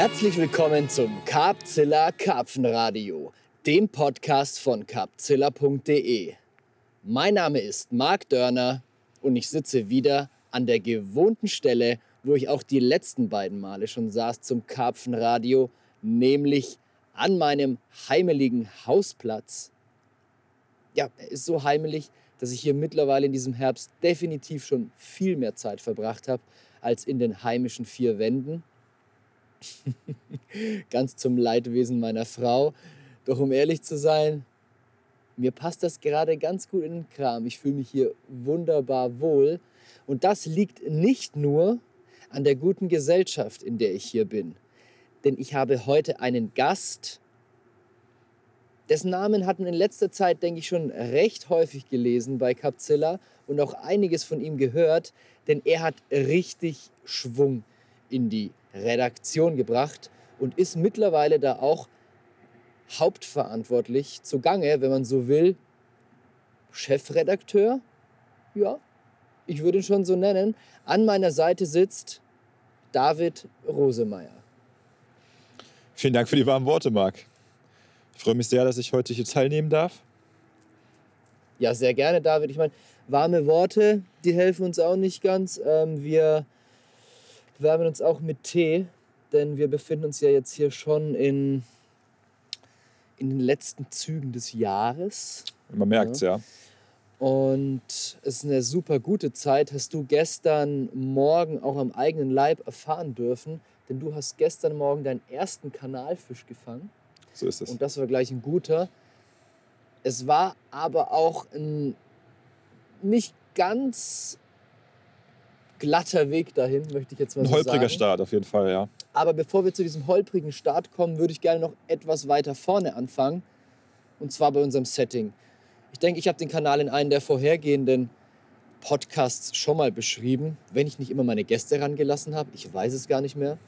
Herzlich willkommen zum Carpzilla Karpfenradio, dem Podcast von carpzilla.de. Mein Name ist Marc Dörner und ich sitze wieder an der gewohnten Stelle, wo ich auch die letzten beiden Male schon saß zum Karpfenradio, nämlich an meinem heimeligen Hausplatz. Ja, er ist so heimelig, dass ich hier mittlerweile in diesem Herbst definitiv schon viel mehr Zeit verbracht habe als in den heimischen vier Wänden. Ganz zum Leidwesen meiner Frau. Doch um ehrlich zu sein, mir passt das gerade ganz gut in den Kram. Ich fühle mich hier wunderbar wohl. Und das liegt nicht nur an der guten Gesellschaft, in der ich hier bin. Denn ich habe heute einen Gast, dessen Namen hat man in letzter Zeit, denke ich, schon recht häufig gelesen bei Capzilla und auch einiges von ihm gehört, denn er hat richtig Schwung in die Redaktion gebracht und ist mittlerweile da auch hauptverantwortlich zugange, wenn man so will, Chefredakteur. Ja, ich würde ihn schon so nennen. An meiner Seite sitzt David Rosemeyer. Vielen Dank für die warmen Worte, Marc. Ich freue mich sehr, dass ich heute hier teilnehmen darf. Ja, sehr gerne, David. Ich meine, warme Worte, die helfen uns auch nicht ganz. Ähm, wir wärmen uns auch mit Tee, denn wir befinden uns ja jetzt hier schon in, in den letzten Zügen des Jahres. Man merkt es, ja. ja. Und es ist eine super gute Zeit. Hast du gestern Morgen auch am eigenen Leib erfahren dürfen, denn du hast gestern Morgen deinen ersten Kanalfisch gefangen. So ist es. Und das war gleich ein guter. Es war aber auch ein nicht ganz glatter Weg dahin, möchte ich jetzt mal ein so sagen. Ein holpriger Start auf jeden Fall, ja. Aber bevor wir zu diesem holprigen Start kommen, würde ich gerne noch etwas weiter vorne anfangen. Und zwar bei unserem Setting. Ich denke, ich habe den Kanal in einem der vorhergehenden Podcasts schon mal beschrieben, wenn ich nicht immer meine Gäste rangelassen habe. Ich weiß es gar nicht mehr.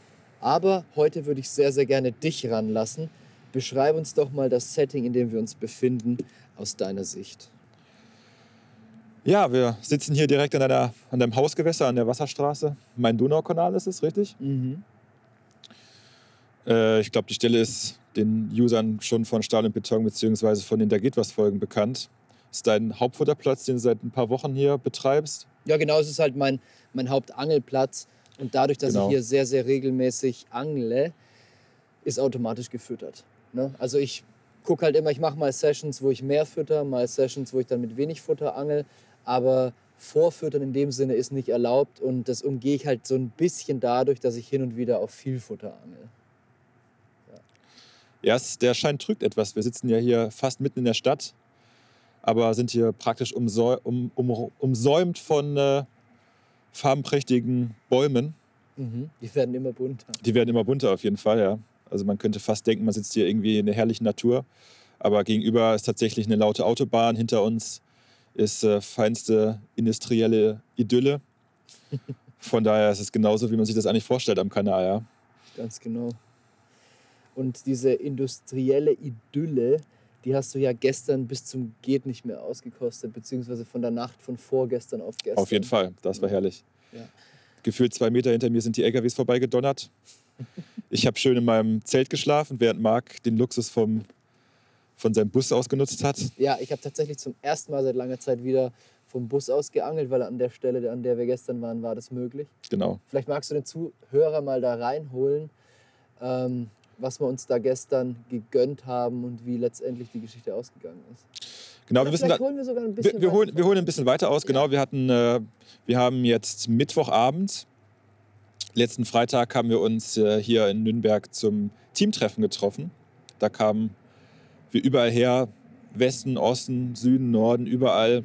Aber heute würde ich sehr, sehr gerne dich ranlassen. Beschreib uns doch mal das Setting, in dem wir uns befinden, aus deiner Sicht. Ja, wir sitzen hier direkt an, einer, an deinem Hausgewässer, an der Wasserstraße. Mein Donaukanal ist es, richtig? Mhm. Äh, ich glaube, die Stelle ist den Usern schon von Stahl und Beton bzw. von den Da geht was Folgen bekannt. Ist dein Hauptfutterplatz, den du seit ein paar Wochen hier betreibst? Ja, genau, es ist halt mein, mein Hauptangelplatz. Und dadurch, dass genau. ich hier sehr, sehr regelmäßig angle, ist automatisch gefüttert. Ne? Also ich gucke halt immer, ich mache mal Sessions, wo ich mehr fütter, mal Sessions, wo ich dann mit wenig Futter angel. Aber Vorfüttern in dem Sinne ist nicht erlaubt und das umgehe ich halt so ein bisschen dadurch, dass ich hin und wieder auf viel Futter angel. Ja, der Schein trügt etwas. Wir sitzen ja hier fast mitten in der Stadt, aber sind hier praktisch umsäu um, um, umsäumt von äh, farbenprächtigen Bäumen. Mhm. Die werden immer bunter. Die werden immer bunter auf jeden Fall, ja. Also man könnte fast denken, man sitzt hier irgendwie in der herrlichen Natur. Aber gegenüber ist tatsächlich eine laute Autobahn. Hinter uns ist äh, feinste industrielle Idylle. Von daher ist es genauso, wie man sich das eigentlich vorstellt am Kanal. Ja. Ganz genau. Und diese industrielle Idylle, die hast du ja gestern bis zum Geht nicht mehr ausgekostet, beziehungsweise von der Nacht von vorgestern auf gestern. Auf jeden Fall, das war herrlich. Ja. Gefühlt zwei Meter hinter mir sind die LKWs vorbeigedonnert. Ich habe schön in meinem Zelt geschlafen, während Marc den Luxus vom, von seinem Bus ausgenutzt hat. Ja, ich habe tatsächlich zum ersten Mal seit langer Zeit wieder vom Bus aus geangelt, weil an der Stelle, an der wir gestern waren, war das möglich. Genau. Vielleicht magst du den Zuhörer mal da reinholen. Ähm, was wir uns da gestern gegönnt haben und wie letztendlich die Geschichte ausgegangen ist. Genau, wir, da, holen wir, sogar ein bisschen wir, wir, holen, wir holen ein bisschen weiter aus. Genau, wir hatten, äh, wir haben jetzt Mittwochabend. Letzten Freitag haben wir uns äh, hier in Nürnberg zum Teamtreffen getroffen. Da kamen wir überall her, Westen, Osten, Süden, Norden, überall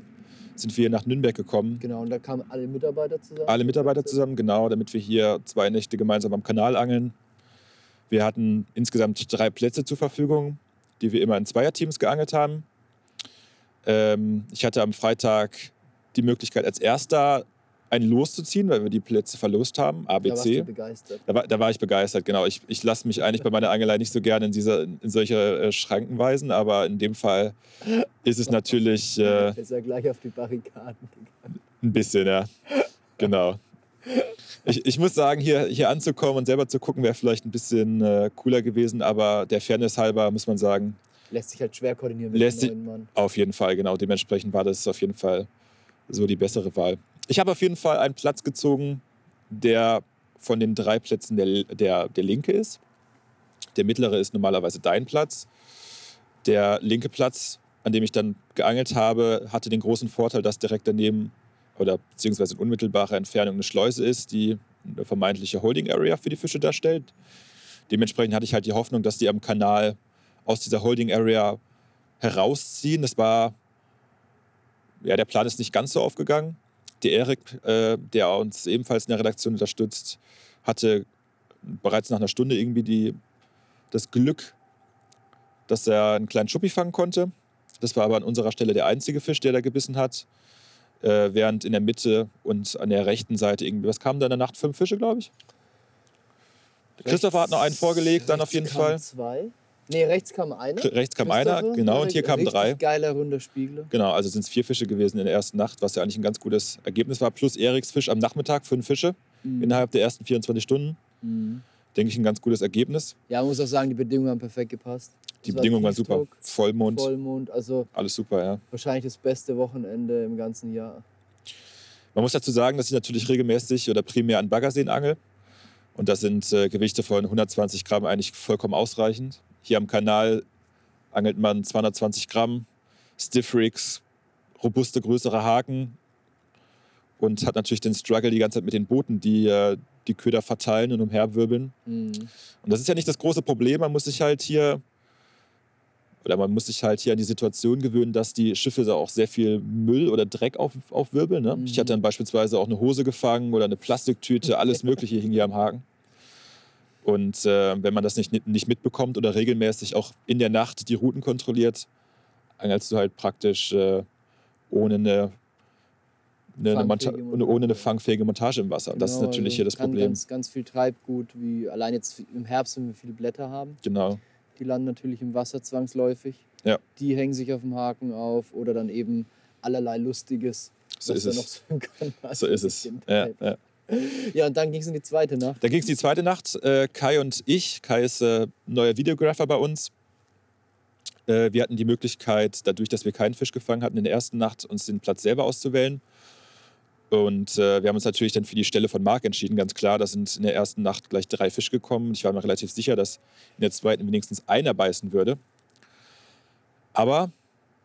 sind wir nach Nürnberg gekommen. Genau, und da kamen alle Mitarbeiter zusammen. Alle Mitarbeiter zusammen, genau, damit wir hier zwei Nächte gemeinsam am Kanal angeln wir hatten insgesamt drei Plätze zur Verfügung, die wir immer in Zweierteams geangelt haben. Ähm, ich hatte am Freitag die Möglichkeit, als Erster ein Los zu ziehen, weil wir die Plätze verlost haben, ABC. Da warst du begeistert. Da war, da war ich begeistert, genau. Ich, ich lasse mich eigentlich bei meiner Angelei nicht so gerne in, diese, in solche äh, Schranken weisen, aber in dem Fall ist es natürlich... Äh, ist ja gleich auf die Barrikaden gegangen. Ein bisschen, ja. Genau. Ich, ich muss sagen, hier, hier anzukommen und selber zu gucken, wäre vielleicht ein bisschen äh, cooler gewesen, aber der Fairness halber muss man sagen. Lässt sich halt schwer koordinieren mit lässt dem neuen Mann. Auf jeden Fall, genau. Dementsprechend war das auf jeden Fall so die bessere Wahl. Ich habe auf jeden Fall einen Platz gezogen, der von den drei Plätzen der, der, der linke ist. Der mittlere ist normalerweise dein Platz. Der linke Platz, an dem ich dann geangelt habe, hatte den großen Vorteil, dass direkt daneben oder beziehungsweise in unmittelbarer Entfernung eine Schleuse ist, die eine vermeintliche Holding Area für die Fische darstellt. Dementsprechend hatte ich halt die Hoffnung, dass die am Kanal aus dieser Holding Area herausziehen. Das war, ja, der Plan ist nicht ganz so aufgegangen. Der Erik, äh, der uns ebenfalls in der Redaktion unterstützt, hatte bereits nach einer Stunde irgendwie die, das Glück, dass er einen kleinen Schuppi fangen konnte. Das war aber an unserer Stelle der einzige Fisch, der da gebissen hat. Äh, während in der Mitte und an der rechten Seite irgendwie, was kam da in der Nacht? Fünf Fische, glaube ich. Christopher hat noch einen vorgelegt, dann auf jeden Fall. Zwei. Nee, rechts kam einer. Rechts kam einer, genau, und hier kamen drei. Geiler runder Spiegel. Genau, also sind es vier Fische gewesen in der ersten Nacht, was ja eigentlich ein ganz gutes Ergebnis war. Plus Eriks Fisch am Nachmittag, fünf Fische mhm. innerhalb der ersten 24 Stunden. Mhm. Denke ich, ein ganz gutes Ergebnis. Ja, man muss auch sagen, die Bedingungen haben perfekt gepasst. Die Bedingungen waren super. Vollmond. Vollmond, also. Alles super, ja. Wahrscheinlich das beste Wochenende im ganzen Jahr. Man muss dazu sagen, dass ich natürlich regelmäßig oder primär an Baggerseen angel. Und da sind äh, Gewichte von 120 Gramm eigentlich vollkommen ausreichend. Hier am Kanal angelt man 220 Gramm, Stiff Rigs, robuste, größere Haken und hat natürlich den Struggle die ganze Zeit mit den Booten, die äh, die Köder verteilen und umherwirbeln. Mhm. Und das ist ja nicht das große Problem. Man muss sich halt hier oder man muss sich halt hier an die Situation gewöhnen, dass die Schiffe da auch sehr viel Müll oder Dreck auf, aufwirbeln. Ne? Mhm. Ich hatte dann beispielsweise auch eine Hose gefangen oder eine Plastiktüte, alles Mögliche hing hier am Haken. Und äh, wenn man das nicht, nicht mitbekommt oder regelmäßig auch in der Nacht die Routen kontrolliert, angelst du halt praktisch äh, ohne eine eine, eine ohne eine fangfähige Montage im Wasser. Genau, das ist genau, natürlich also hier das Problem. Ganz, ganz viel Treibgut, wie allein jetzt im Herbst, wenn wir viele Blätter haben. Genau. Die landen natürlich im Wasser zwangsläufig. Ja. Die hängen sich auf dem Haken auf oder dann eben allerlei Lustiges. So ist es. So, so ist es. Ja, ja. Ja, und dann ging es in die zweite Nacht. Dann ging es die zweite Nacht. Äh, Kai und ich, Kai ist äh, neuer Videographer bei uns. Äh, wir hatten die Möglichkeit, dadurch, dass wir keinen Fisch gefangen hatten, in der ersten Nacht uns den Platz selber auszuwählen. Und äh, wir haben uns natürlich dann für die Stelle von Marc entschieden, ganz klar. Da sind in der ersten Nacht gleich drei Fische gekommen. Ich war mir relativ sicher, dass in der zweiten wenigstens einer beißen würde. Aber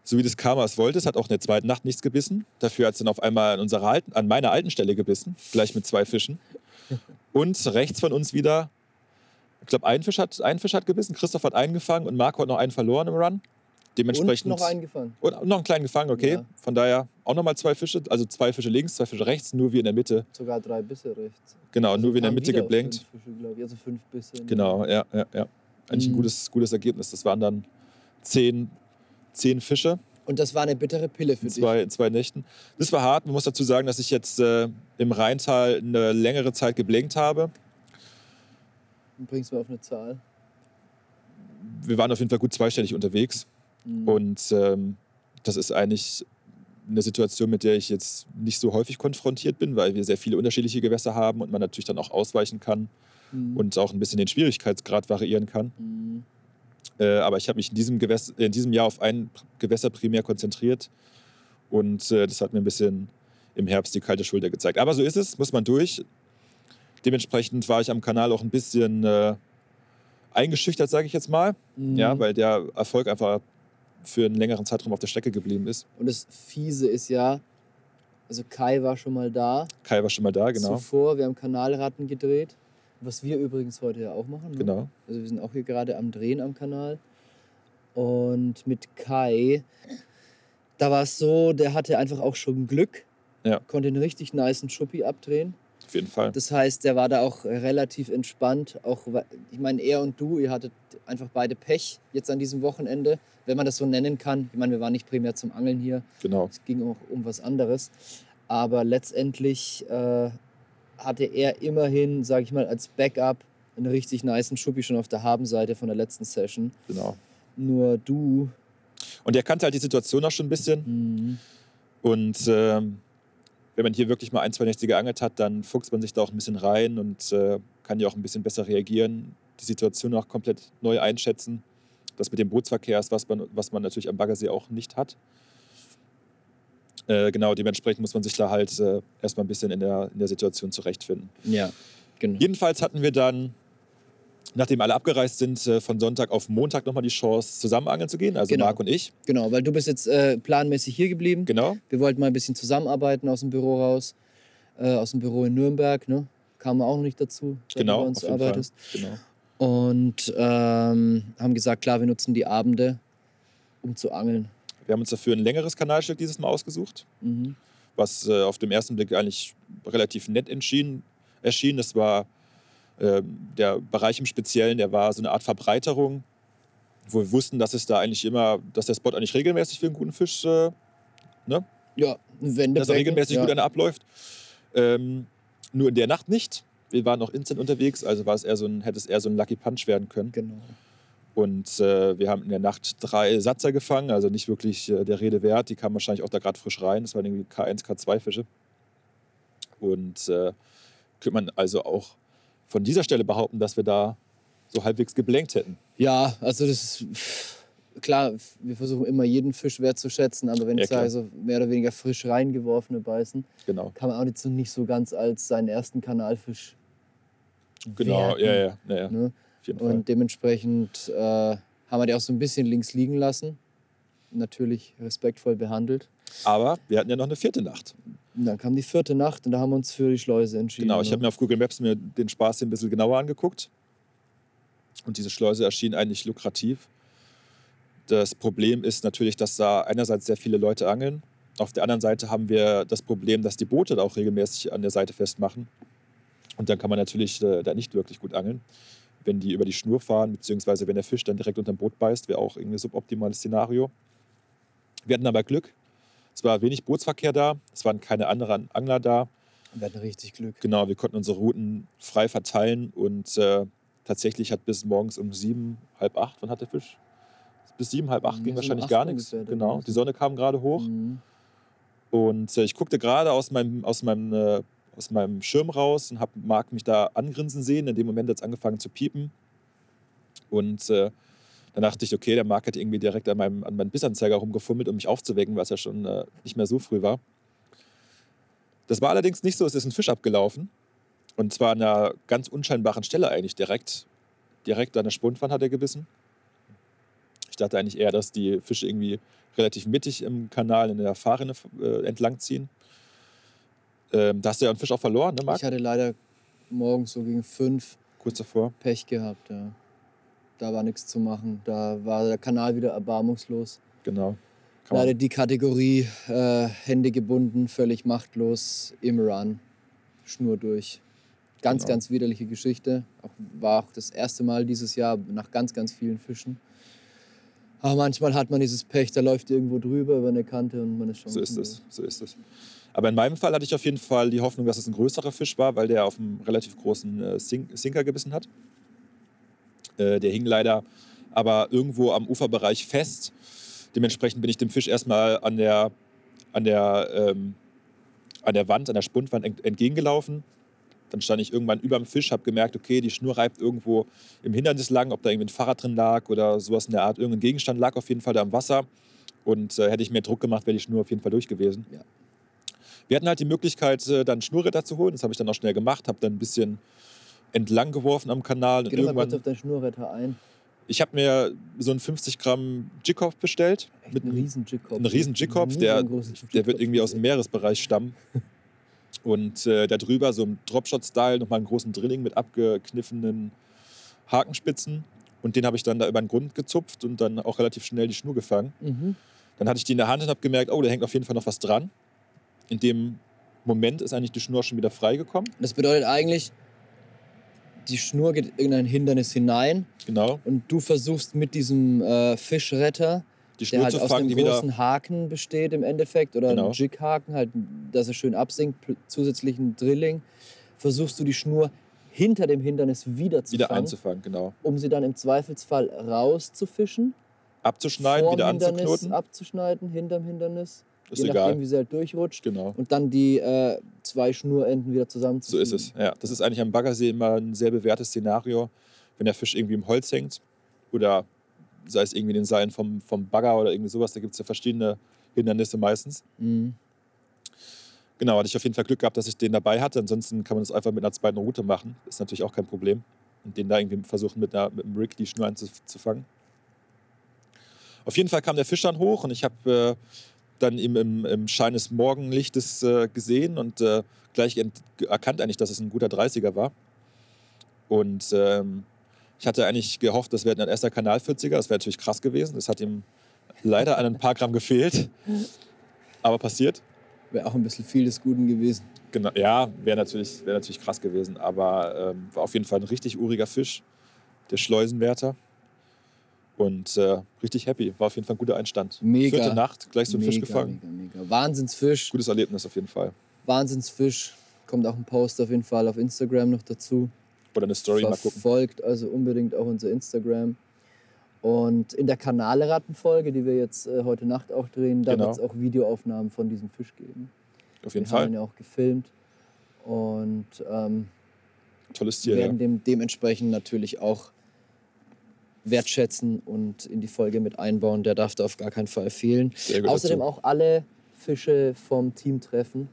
so wie das Karma es wollte, es hat auch in der zweiten Nacht nichts gebissen. Dafür hat es dann auf einmal an, unserer alten, an meiner alten Stelle gebissen, gleich mit zwei Fischen. Und rechts von uns wieder, ich glaube, ein Fisch, hat, ein Fisch hat gebissen, Christoph hat einen gefangen und Marco hat noch einen verloren im Run. Dementsprechend. Und noch einen gefangen. Und noch einen kleinen gefangen, okay. Ja. Von daher auch nochmal zwei Fische, also zwei Fische links, zwei Fische rechts, nur wir in der Mitte. Sogar drei Bisse rechts. Genau, also nur wir in der Mitte geblenkt. Fünf Fische, ich. Also fünf Bisse. Genau, ja, ja, ja. Eigentlich mhm. ein gutes, gutes Ergebnis. Das waren dann zehn, zehn Fische. Und das war eine bittere Pille für in zwei, dich. In zwei Nächten. Das war hart. Man muss dazu sagen, dass ich jetzt äh, im Rheintal eine längere Zeit geblenkt habe. Bringst du mal auf eine Zahl? Wir waren auf jeden Fall gut zweistellig unterwegs. Mhm. Und ähm, das ist eigentlich eine Situation, mit der ich jetzt nicht so häufig konfrontiert bin, weil wir sehr viele unterschiedliche Gewässer haben und man natürlich dann auch ausweichen kann mhm. und auch ein bisschen den Schwierigkeitsgrad variieren kann. Mhm. Äh, aber ich habe mich in diesem, Gewässer, in diesem Jahr auf ein Gewässer primär konzentriert und äh, das hat mir ein bisschen im Herbst die kalte Schulter gezeigt. Aber so ist es, muss man durch. Dementsprechend war ich am Kanal auch ein bisschen äh, eingeschüchtert, sage ich jetzt mal, mhm. ja, weil der Erfolg einfach für einen längeren Zeitraum auf der Strecke geblieben ist. Und das Fiese ist ja, also Kai war schon mal da. Kai war schon mal da, genau. Zuvor, wir haben Kanalratten gedreht, was wir übrigens heute ja auch machen. Ne? Genau. Also wir sind auch hier gerade am Drehen am Kanal. Und mit Kai, da war es so, der hatte einfach auch schon Glück. Ja. Konnte einen richtig niceen Schuppi abdrehen. Auf jeden Fall. Das heißt, der war da auch relativ entspannt. Auch, ich meine, er und du, ihr hattet einfach beide Pech jetzt an diesem Wochenende, wenn man das so nennen kann. Ich meine, wir waren nicht primär zum Angeln hier. Genau. Es ging auch um was anderes. Aber letztendlich äh, hatte er immerhin, sage ich mal, als Backup einen richtig niceen Schuppi schon auf der Habenseite von der letzten Session. Genau. Nur du. Und er kannte halt die Situation auch schon ein bisschen. Mhm. Und ähm, wenn man hier wirklich mal ein, zwei Nächte geangelt hat, dann fuchst man sich da auch ein bisschen rein und äh, kann ja auch ein bisschen besser reagieren, die Situation auch komplett neu einschätzen. Das mit dem Bootsverkehr ist, was man, was man natürlich am Baggersee auch nicht hat. Äh, genau, dementsprechend muss man sich da halt äh, erstmal ein bisschen in der, in der Situation zurechtfinden. Ja, genau. Jedenfalls hatten wir dann nachdem alle abgereist sind, äh, von Sonntag auf Montag nochmal die Chance, zusammen angeln zu gehen, also genau. Marc und ich. Genau, weil du bist jetzt äh, planmäßig hier geblieben. Genau. Wir wollten mal ein bisschen zusammenarbeiten aus dem Büro raus, äh, aus dem Büro in Nürnberg, ne? Kam auch noch nicht dazu, genau, du bei uns arbeitest. Genau. Und ähm, haben gesagt, klar, wir nutzen die Abende, um zu angeln. Wir haben uns dafür ein längeres Kanalstück dieses Mal ausgesucht, mhm. was äh, auf den ersten Blick eigentlich relativ nett erschien. Das war ähm, der Bereich im Speziellen, der war so eine Art Verbreiterung, wo wir wussten, dass es da eigentlich immer, dass der Spot eigentlich regelmäßig für einen guten Fisch, äh, ne? Ja, wenn Dass er regelmäßig ja. gut abläuft. Ähm, nur in der Nacht nicht. Wir waren noch instant unterwegs, also war es eher so ein, hätte es eher so ein Lucky Punch werden können. Genau. Und äh, wir haben in der Nacht drei Satzer gefangen, also nicht wirklich äh, der Rede wert. Die kamen wahrscheinlich auch da gerade frisch rein. Das waren irgendwie K1, K2 Fische. Und äh, könnte man also auch von dieser Stelle behaupten, dass wir da so halbwegs geblenkt hätten. Ja, also das ist klar, wir versuchen immer jeden Fisch wertzuschätzen, aber wenn ja, ich sage, so mehr oder weniger frisch reingeworfene beißen, genau. kann man auch nicht so, nicht so ganz als seinen ersten Kanalfisch Genau, werten, ja, ja, ja, ja. Ne? Und dementsprechend äh, haben wir die auch so ein bisschen links liegen lassen. Natürlich respektvoll behandelt. Aber wir hatten ja noch eine vierte Nacht. Und dann kam die vierte Nacht und da haben wir uns für die Schleuse entschieden. Genau, ich ne? habe mir auf Google Maps mir den Spaß hier ein bisschen genauer angeguckt. Und diese Schleuse erschien eigentlich lukrativ. Das Problem ist natürlich, dass da einerseits sehr viele Leute angeln. Auf der anderen Seite haben wir das Problem, dass die Boote da auch regelmäßig an der Seite festmachen. Und dann kann man natürlich äh, da nicht wirklich gut angeln. Wenn die über die Schnur fahren, beziehungsweise wenn der Fisch dann direkt unter dem Boot beißt, wäre auch irgendwie ein suboptimales Szenario. Wir hatten aber Glück. Es war wenig Bootsverkehr da, es waren keine anderen Angler da. Wir hatten richtig Glück. Genau, wir konnten unsere Routen frei verteilen und äh, tatsächlich hat bis morgens um sieben, halb acht, wann hat der Fisch? Bis sieben, halb acht ging wahrscheinlich gar nichts. Genau, die Sonne kam gerade hoch. Mhm. Und äh, ich guckte gerade aus meinem, aus, meinem, äh, aus meinem Schirm raus und habe Marc mich da angrinsen sehen. In dem Moment hat es angefangen zu piepen. Und äh, dann dachte ich, okay, der Marc hat irgendwie direkt an meinem, an meinem Bissanzeiger rumgefummelt, um mich aufzuwecken, was ja schon äh, nicht mehr so früh war. Das war allerdings nicht so, es ist ein Fisch abgelaufen. Und zwar an einer ganz unscheinbaren Stelle eigentlich, direkt, direkt an der Spundwand hat er gebissen. Ich dachte eigentlich eher, dass die Fische irgendwie relativ mittig im Kanal in der Fahrrinne äh, entlang ziehen. Ähm, da hast du ja einen Fisch auch verloren, ne, Marc? Ich hatte leider morgens so gegen fünf Kurz davor. Pech gehabt, ja da war nichts zu machen. Da war der Kanal wieder erbarmungslos. Genau. Kann Leider die Kategorie äh, Hände gebunden, völlig machtlos im Run, Schnur durch. Ganz, genau. ganz widerliche Geschichte. Auch, war auch das erste Mal dieses Jahr nach ganz, ganz vielen Fischen. Aber manchmal hat man dieses Pech, da läuft irgendwo drüber über eine Kante und man ist schon. So ist es, so ist es. Aber in meinem Fall hatte ich auf jeden Fall die Hoffnung, dass es ein größerer Fisch war, weil der auf einem relativ großen äh, Sinker gebissen hat. Äh, der hing leider aber irgendwo am Uferbereich fest. Dementsprechend bin ich dem Fisch erstmal an der, an der, ähm, an der Wand, an der Spundwand entgegengelaufen. Dann stand ich irgendwann über dem Fisch, habe gemerkt, okay, die Schnur reibt irgendwo im Hindernis lang, ob da irgendwie ein Fahrrad drin lag oder sowas in der Art. Irgendein Gegenstand lag auf jeden Fall da im Wasser. Und äh, hätte ich mehr Druck gemacht, wäre die Schnur auf jeden Fall durch gewesen. Ja. Wir hatten halt die Möglichkeit, äh, dann Schnurritter zu holen. Das habe ich dann auch schnell gemacht, habe dann ein bisschen entlang geworfen am Kanal. Geh mal kurz auf deinen Schnurretter ein. Ich habe mir so einen 50 Gramm Jigkopf bestellt. Echt mit einem riesen Jigkopf. Einen riesen Jigkopf, der, der wird irgendwie aus dem Meeresbereich stammen. Und äh, da drüber so im Dropshot-Style nochmal einen großen Drilling mit abgekniffenen Hakenspitzen. Und den habe ich dann da über den Grund gezupft und dann auch relativ schnell die Schnur gefangen. Mhm. Dann hatte ich die in der Hand und habe gemerkt, oh, da hängt auf jeden Fall noch was dran. In dem Moment ist eigentlich die Schnur schon wieder freigekommen. Das bedeutet eigentlich, die Schnur geht in ein Hindernis hinein. Genau. Und du versuchst mit diesem äh, Fischretter, die Schnur der halt zu aus fangen, einem großen Haken besteht im Endeffekt, oder genau. einem Jighaken, halt, dass er schön absinkt, zusätzlichen Drilling, versuchst du die Schnur hinter dem Hindernis wieder zu wieder fangen. einzufangen, genau. Um sie dann im Zweifelsfall rauszufischen. Abzuschneiden, wieder Hindernis anzuknoten. Abzuschneiden, hinterm Hindernis. Ist je egal. nachdem, wie sie halt durchrutscht. Genau. Und dann die äh, zwei Schnurenden wieder So zusammenzufügen. ist es. Ja, das ist eigentlich am Baggersee immer ein sehr bewährtes Szenario, wenn der Fisch irgendwie im Holz hängt oder sei es irgendwie den Seilen vom, vom Bagger oder irgendwie sowas. Da gibt es ja verschiedene Hindernisse meistens. Mhm. Genau, hatte ich auf jeden Fall Glück gehabt, dass ich den dabei hatte. Ansonsten kann man das einfach mit einer zweiten Route machen. Ist natürlich auch kein Problem. Und den da irgendwie versuchen, mit, einer, mit einem Rig die Schnur einzufangen. Auf jeden Fall kam der Fisch dann hoch und ich habe äh, dann ihm im, im Schein des Morgenlichtes äh, gesehen und äh, gleich erkannt eigentlich, dass es ein guter 30er war. Und ähm, ich hatte eigentlich gehofft, das wäre ein erster Kanal 40er. Das wäre natürlich krass gewesen. Das hat ihm leider an ein paar Gramm gefehlt. Aber passiert. Wäre auch ein bisschen viel des Guten gewesen. Genau, ja, wäre natürlich, wär natürlich krass gewesen, aber ähm, war auf jeden Fall ein richtig uriger Fisch, der Schleusenwärter. Und äh, richtig happy, war auf jeden Fall ein guter Einstand. Mega. Vierte Nacht, gleich so mega, Fisch gefangen. Mega, mega. Wahnsinnsfisch. Gutes Erlebnis auf jeden Fall. Wahnsinnsfisch. Kommt auch ein Post auf jeden Fall auf Instagram noch dazu. Oder eine Story mal gucken. Verfolgt also unbedingt auch unser Instagram. Und in der Kanalrattenfolge, die wir jetzt äh, heute Nacht auch drehen, da Genau. wird es auch Videoaufnahmen von diesem Fisch geben. Auf jeden wir haben ihn Fall. ja auch gefilmt. Und ähm, Tolles Tier. Ja. werden dem dementsprechend natürlich auch wertschätzen und in die Folge mit einbauen. Der darf da auf gar keinen Fall fehlen. Außerdem dazu. auch alle Fische vom Teamtreffen,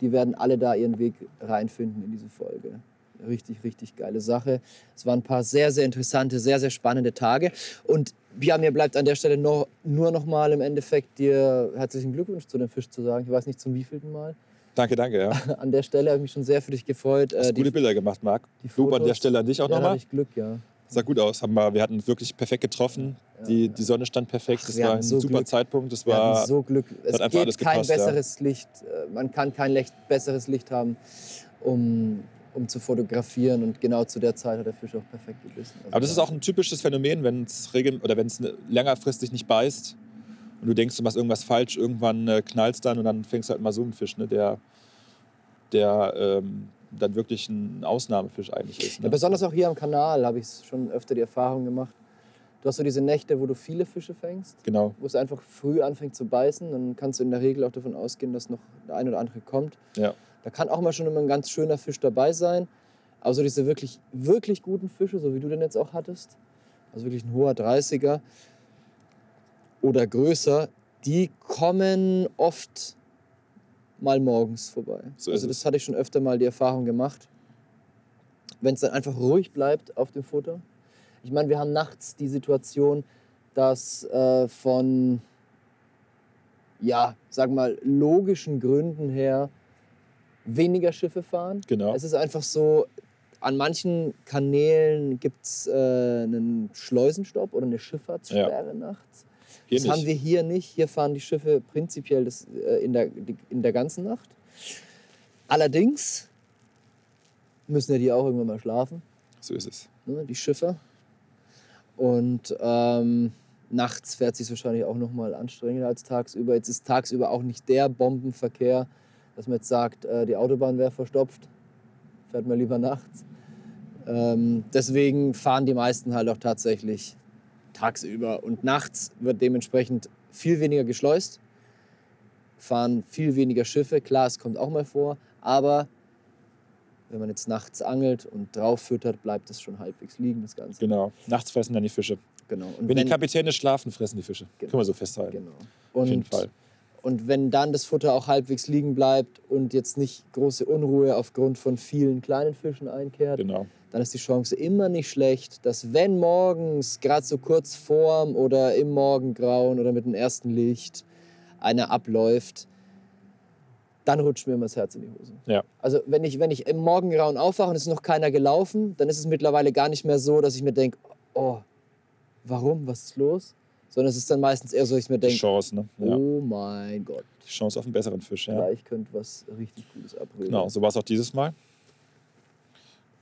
die werden alle da ihren Weg reinfinden in diese Folge. Richtig, richtig geile Sache. Es waren ein paar sehr, sehr interessante, sehr, sehr spannende Tage. Und ja, mir bleibt an der Stelle noch, nur noch mal im Endeffekt dir herzlichen Glückwunsch zu dem Fisch zu sagen. Ich weiß nicht zum wievielten Mal. Danke, danke. Ja. An der Stelle habe ich mich schon sehr für dich gefreut. Hast Äh, gute Bilder gemacht, Marc. die Lob an der Stelle an dich auch ja, nochmal. ich Glück, ja. Sah gut aus. Haben wir, wir hatten wirklich perfekt getroffen. Die, die Sonne stand perfekt. Ach, Das war ein so super Glück. Zeitpunkt. Das war so Glück. Es einfach geht kein gepasst, ja. besseres Licht. äh, Man kann kein Licht, besseres Licht haben, um, um zu fotografieren. Und genau zu der Zeit hat der Fisch auch perfekt gebissen. Also Aber das ist auch ein typisches Phänomen, wenn es oder wenn es ne- längerfristig nicht beißt und du denkst, du machst irgendwas falsch, irgendwann äh, knallst dann und dann fängst du halt mal so einen Fisch, ne, der, der ähm, dann wirklich ein Ausnahmefisch eigentlich ist. Ja, Ne? besonders auch hier am Kanal habe ich schon öfter die Erfahrung gemacht. Du hast so diese Nächte, wo du viele Fische fängst, Genau, wo es einfach früh anfängt zu beißen. Dann kannst du in der Regel auch davon ausgehen, dass noch der ein oder andere kommt. ja. Da kann auch mal schon immer ein ganz schöner Fisch dabei sein. Aber so diese wirklich, wirklich guten Fische, so wie du den jetzt auch hattest, also wirklich ein hoher 30er oder größer, die kommen oft mal morgens vorbei. So also das hatte ich schon öfter mal die Erfahrung gemacht. Wenn es dann einfach ruhig bleibt auf dem Futter. Ich meine, wir haben nachts die Situation, dass äh, von, ja, sag mal, logischen Gründen her weniger Schiffe fahren. Genau. Es ist einfach so, an manchen Kanälen gibt es äh, einen Schleusenstopp oder eine Schifffahrtssperre nachts. Hier das haben nicht. wir hier nicht. Hier fahren die Schiffe prinzipiell das, äh, in, der, in der ganzen Nacht. Allerdings müssen ja die auch irgendwann mal schlafen, So ist es. ne, die Schiffer. Und ähm, nachts fährt sich wahrscheinlich auch noch mal anstrengender als tagsüber. Jetzt ist tagsüber auch nicht der Bombenverkehr, dass man jetzt sagt, äh, die Autobahn wäre verstopft. Fährt man lieber nachts. Ähm, deswegen fahren die meisten halt auch tatsächlich tagsüber. Und nachts wird dementsprechend viel weniger geschleust, fahren viel weniger Schiffe. Klar, es kommt auch mal vor, aber wenn man jetzt nachts angelt und drauf füttert, bleibt es schon halbwegs liegen, das Ganze. Genau. Nachts fressen dann die Fische. Genau. Und Wenn, die Kapitäne schlafen, fressen die Fische. Genau. Können wir so festhalten. genau. Auf jeden Und, Fall. und wenn dann das Futter auch halbwegs liegen bleibt und jetzt nicht große Unruhe aufgrund von vielen kleinen Fischen einkehrt, Genau. Dann ist die Chance immer nicht schlecht, dass wenn morgens, gerade so kurz vorm oder im Morgengrauen oder mit dem ersten Licht, einer abläuft, dann rutscht mir immer das Herz in die Hose. Ja. Also wenn ich, wenn ich im Morgengrauen aufwache und es ist noch keiner gelaufen, dann ist es mittlerweile gar nicht mehr so, dass ich mir denke, oh, warum, was ist los? Sondern es ist dann meistens eher so, dass ich mir denke, Chance, ne? Ja. oh mein Gott, Die Chance auf einen besseren Fisch, ja. gleich könnte was richtig Gutes abrühren. Genau, so war es auch dieses Mal.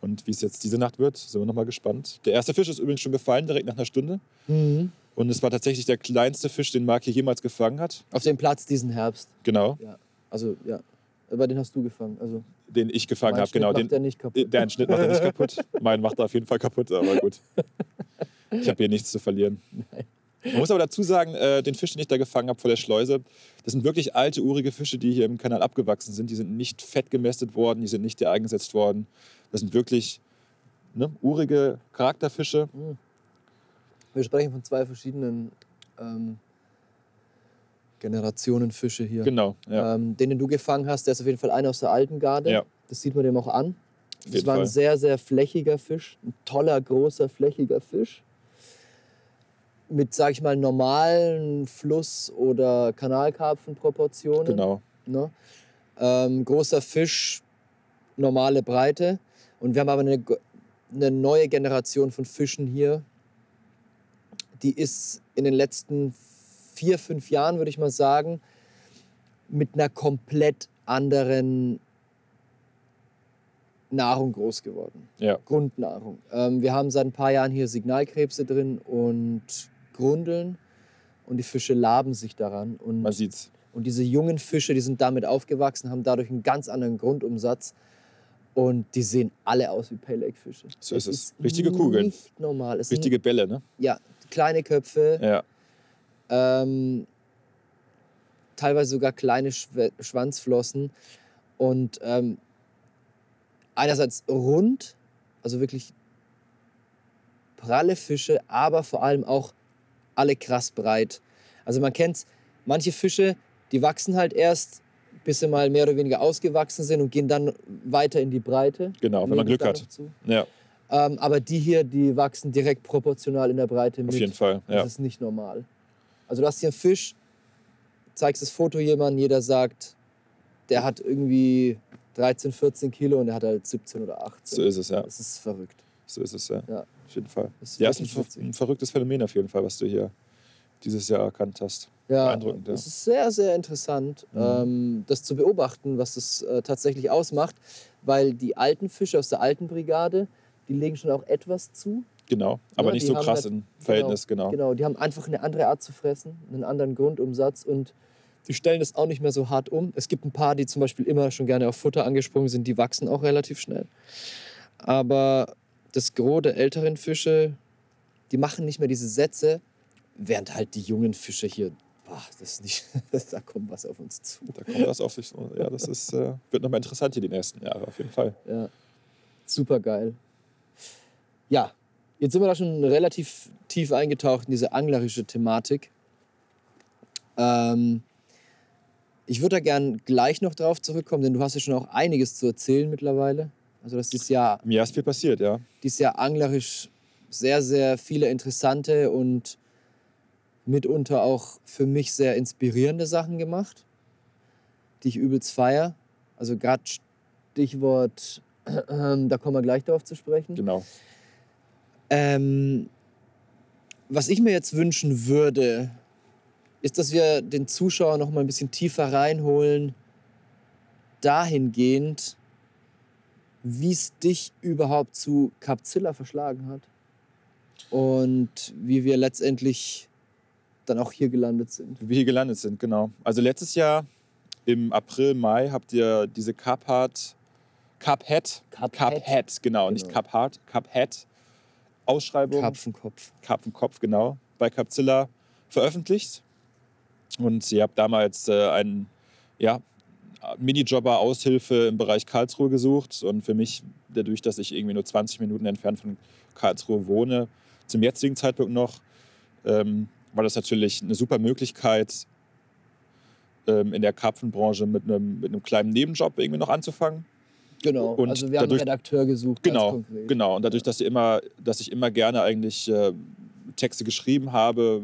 Und wie es jetzt diese Nacht wird, sind wir nochmal gespannt. Der erste Fisch ist übrigens schon gefallen, direkt nach einer Stunde. Mhm. Und es war tatsächlich der kleinste Fisch, den Marc hier jemals gefangen hat. Auf dem Platz diesen Herbst. Genau, Also ja, aber den hast du gefangen. Also den ich gefangen habe. Genau, macht den, der nicht kaputt. Deinen Schnitt macht er nicht kaputt. Meinen macht er auf jeden Fall kaputt, aber gut. Ich habe hier nichts zu verlieren. Man muss aber dazu sagen, äh, den Fisch, den ich da gefangen habe vor der Schleuse, das sind wirklich alte, urige Fische, die hier im Kanal abgewachsen sind. Die sind nicht fett gemästet worden, die sind nicht eingesetzt worden. Das sind wirklich ne, urige Charakterfische. Hm. Wir sprechen von zwei verschiedenen ähm, Generationen Fische hier. Genau. Ja. Ähm, den, den du gefangen hast, der ist auf jeden Fall einer aus der alten Garde. Ja. Das sieht man dem auch an. Das war ein sehr, sehr flächiger Fisch. Ein toller, großer, flächiger Fisch. Mit, sag ich mal, normalen Fluss- oder Kanalkarpfenproportionen. Genau. Ne? Ähm, großer Fisch, normale Breite. Und wir haben aber eine, eine neue Generation von Fischen hier. Die ist in den letzten vier, fünf Jahren, würde ich mal sagen, mit einer komplett anderen Nahrung groß geworden. Ja. Grundnahrung. Ähm, wir haben seit ein paar Jahren hier Signalkrebse drin und Grundeln und die Fische laben sich daran. Und, Man sieht's. Und diese jungen Fische, die sind damit aufgewachsen, haben dadurch einen ganz anderen Grundumsatz. Und die sehen alle aus wie Pale Fische. So ist es. Ist Richtige Kugeln. Nicht normal. Es Richtige Bälle, ne? Ja, kleine Köpfe. Ja. Ähm, teilweise sogar kleine Schw Schwanzflossen. Und ähm, einerseits rund, also wirklich pralle Fische, aber vor allem auch alle krass breit. Also man kennt manche Fische, die wachsen halt erst, bis sie mal mehr oder weniger ausgewachsen sind und gehen dann weiter in die Breite. Genau, wenn man Glück hat. Ja. Ähm, aber die hier, die wachsen direkt proportional in der Breite mit. Auf jeden Fall, ja. Das ist nicht normal. Also du hast hier einen Fisch, zeigst das Foto jemandem, jeder sagt, der hat irgendwie 13, 14 Kilo und er hat halt 17 oder 18. So ist es, ja. Das ist verrückt. So ist es, ja. ja. Auf jeden Fall. Das ja, ist ein, ein, verrücktes Phänomen auf jeden Fall, was du hier dieses Jahr erkannt hast. Ja, Beeindruckend, ja. es ist sehr, sehr interessant, mhm. ähm, das zu beobachten, was das äh, tatsächlich ausmacht, weil die alten Fische aus der alten Brigade, die legen schon auch etwas zu. Genau, aber ja, nicht so krass halt, im Verhältnis, genau, genau. Genau, die haben einfach eine andere Art zu fressen, einen anderen Grundumsatz und die stellen das auch nicht mehr so hart um. Es gibt ein paar, die zum Beispiel immer schon gerne auf Futter angesprungen sind, die wachsen auch relativ schnell. Aber das Gros der älteren Fische, die machen nicht mehr diese Sätze, während halt die jungen Fische hier, boah, das ist nicht, da kommt was auf uns zu. Da kommt was auf sich zu. Ja, das ist, äh, wird nochmal interessant hier die nächsten Jahre, auf jeden Fall. Ja, super geil. Ja, jetzt sind wir da schon relativ tief eingetaucht in diese anglerische Thematik. Ähm, ich würde da gern gleich noch drauf zurückkommen, denn du hast ja schon auch einiges zu erzählen mittlerweile. Also das ist ja. Mir ist viel passiert, ja. Dieses Jahr anglerisch sehr, sehr viele interessante und mitunter auch für mich sehr inspirierende Sachen gemacht, die ich übelst feier. Also gerade Stichwort, äh, da kommen wir gleich darauf zu sprechen. Genau. Ähm, was ich mir jetzt wünschen würde, ist, dass wir den Zuschauer noch mal ein bisschen tiefer reinholen, dahingehend, wie es dich überhaupt zu Capzilla verschlagen hat und wie wir letztendlich dann auch hier gelandet sind. Wie wir hier gelandet sind, genau. Also letztes Jahr im April, Mai habt ihr diese Carpart, Carphead, Carphead, genau, genau, nicht Carpart, Carphead Ausschreibung. Karpfenkopf. Karpfenkopf, genau, bei Capzilla veröffentlicht. Und ihr habt damals äh, einen ja, Minijobber-Aushilfe im Bereich Karlsruhe gesucht. Und für mich, dadurch, dass ich irgendwie nur 20 Minuten entfernt von Karlsruhe wohne, zum jetzigen Zeitpunkt noch, ähm, war das natürlich eine super Möglichkeit, ähm, in der Karpfenbranche mit einem, mit einem kleinen Nebenjob irgendwie noch anzufangen. Genau, und also wir haben dadurch, einen Redakteur gesucht. Genau, genau. Und dadurch, dass ich immer, dass ich immer gerne eigentlich äh, Texte geschrieben habe,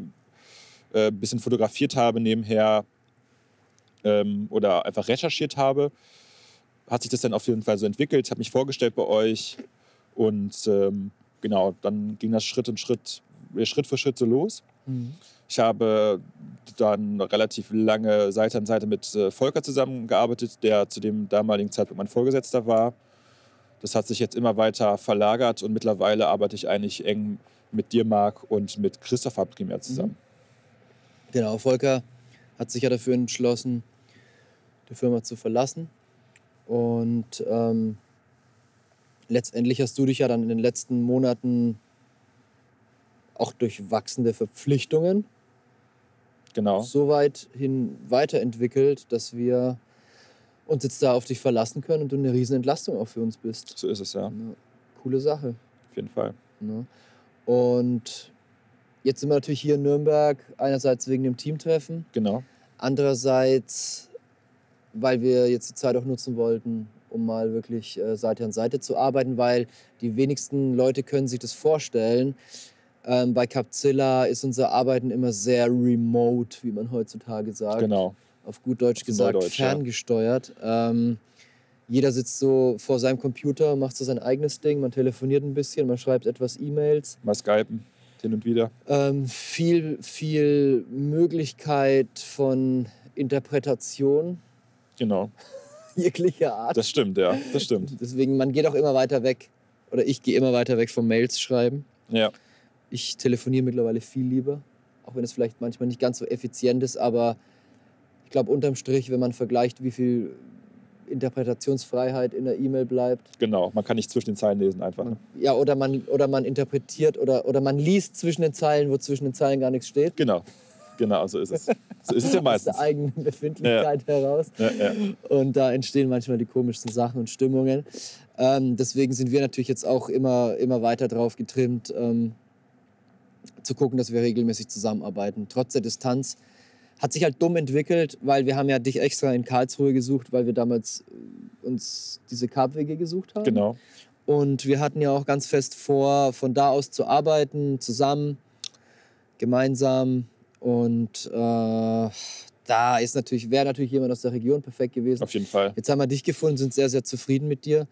ein äh, bisschen fotografiert habe nebenher ähm, oder einfach recherchiert habe, hat sich das dann auf jeden Fall so entwickelt. Ich habe mich vorgestellt bei euch und ähm, genau, dann ging das Schritt und Schritt, Schritt für Schritt so los. Mhm. Ich habe dann relativ lange Seite an Seite mit äh, Volker zusammengearbeitet, der zu dem damaligen Zeitpunkt mein Vorgesetzter war. Das hat sich jetzt immer weiter verlagert und mittlerweile arbeite ich eigentlich eng mit dir, Marc, und mit Christopher primär zusammen. Mhm. Genau, Volker hat sich ja dafür entschlossen, die Firma zu verlassen. Und ähm, letztendlich hast du dich ja dann in den letzten Monaten auch durch wachsende Verpflichtungen genau. so weit hin weiterentwickelt, dass wir uns jetzt da auf dich verlassen können und du eine riesen Entlastung auch für uns bist. So ist es, ja. ja coole Sache. Auf jeden Fall. Ja. Und jetzt sind wir natürlich hier in Nürnberg, einerseits wegen dem Teamtreffen. Genau. Andererseits, weil wir jetzt die Zeit auch nutzen wollten, um mal wirklich äh, Seite an Seite zu arbeiten, weil die wenigsten Leute können sich das vorstellen. Ähm, bei Capzilla ist unser Arbeiten immer sehr remote, wie man heutzutage sagt. Genau. Auf gut Deutsch gesagt, Deutsch, ferngesteuert. Ja. Ähm, jeder sitzt so vor seinem Computer, macht so sein eigenes Ding, man telefoniert ein bisschen, man schreibt etwas E-Mails. Mal skypen, hin und wieder. Ähm, viel, viel Möglichkeit von Interpretation. Genau. Jeglicher Art. Das stimmt, ja, das stimmt. Deswegen, man geht auch immer weiter weg, oder ich gehe immer weiter weg vom Mails schreiben. Ja. Ich telefoniere mittlerweile viel lieber, auch wenn es vielleicht manchmal nicht ganz so effizient ist, aber ich glaube unterm Strich, wenn man vergleicht, wie viel Interpretationsfreiheit in der E-Mail bleibt. Genau, man kann nicht zwischen den Zeilen lesen einfach. Man, ja, oder man, oder man interpretiert oder, oder man liest zwischen den Zeilen, wo zwischen den Zeilen gar nichts steht. Genau, genau, so ist es. So ist es ja meistens. Aus der eigenen Befindlichkeit ja. heraus. Ja, ja. Und da entstehen manchmal die komischsten Sachen und Stimmungen. Ähm, deswegen sind wir natürlich jetzt auch immer, immer weiter drauf getrimmt, ähm, zu gucken, dass wir regelmäßig zusammenarbeiten. Trotz der Distanz hat sich halt dumm entwickelt, weil wir haben ja dich extra in Karlsruhe gesucht, weil wir damals äh, uns diese Karpwege gesucht haben. Genau. Und wir hatten ja auch ganz fest vor, von da aus zu arbeiten, zusammen, gemeinsam. Und äh, da ist natürlich, wäre natürlich jemand aus der Region perfekt gewesen. Auf jeden Fall. Jetzt haben wir dich gefunden, sind sehr, sehr zufrieden mit dir.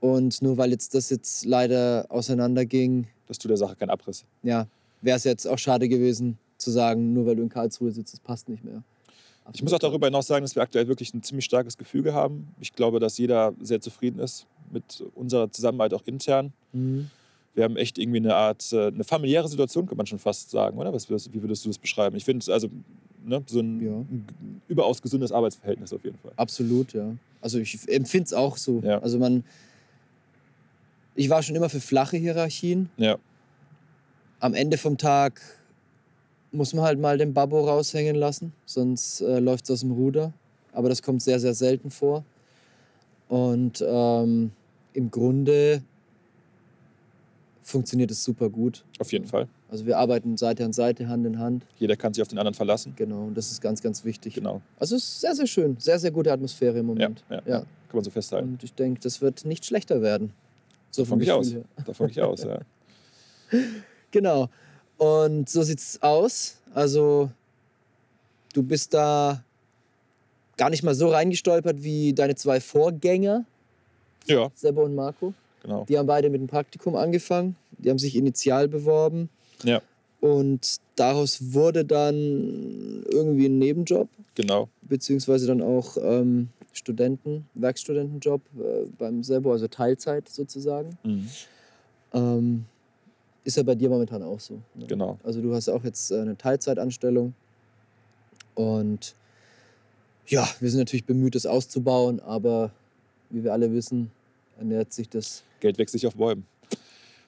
Und nur weil jetzt das jetzt leider auseinanderging. Das tut der Sache keinen Abriss. Ja, wäre es jetzt auch schade gewesen, zu sagen, nur weil du in Karlsruhe sitzt, das passt nicht mehr. Absolut. Ich muss auch darüber hinaus sagen, dass wir aktuell wirklich ein ziemlich starkes Gefüge haben. Ich glaube, dass jeder sehr zufrieden ist mit unserer Zusammenarbeit auch intern. Mhm. Wir haben echt irgendwie eine Art, äh, eine familiäre Situation, kann man schon fast sagen, oder? Was, wie würdest du das beschreiben? Ich finde, also ne, so ein, ja. ein, überaus gesundes Arbeitsverhältnis auf jeden Fall. Absolut, ja. Also ich empfinde es auch so. Ja. Also man, ich war schon immer für flache Hierarchien. Ja. Am Ende vom Tag muss man halt mal den Babbo raushängen lassen, sonst äh, läuft es aus dem Ruder. Aber das kommt sehr, sehr selten vor. Und ähm, im Grunde funktioniert es super gut. Auf jeden Fall. Also wir arbeiten Seite an Seite, Hand in Hand. Jeder kann sich auf den anderen verlassen. Genau, und das ist ganz, ganz wichtig. Genau. Also es ist sehr, sehr schön. Sehr, sehr gute Atmosphäre im Moment. Ja, ja, ja. kann man so festhalten. Und ich denke, das wird nicht schlechter werden. So Davon gehe ich aus. Davon gehe ich aus, ja. Genau. Und so sieht es aus. Also, du bist da gar nicht mal so reingestolpert wie deine zwei Vorgänger. Ja. Sebo und Marco. Genau. Die haben beide mit dem Praktikum angefangen. Die haben sich initial beworben. Ja. Und daraus wurde dann irgendwie ein Nebenjob. Genau. Beziehungsweise dann auch ähm, Studenten, Werkstudentenjob äh, beim Sebo, also Teilzeit sozusagen. Mhm. Ähm, ist ja bei dir momentan auch so. Ne? Genau. Also du hast auch jetzt äh, eine Teilzeitanstellung und ja, wir sind natürlich bemüht, das auszubauen, aber wie wir alle wissen, ernährt sich das. Geld wächst sich auf Bäumen.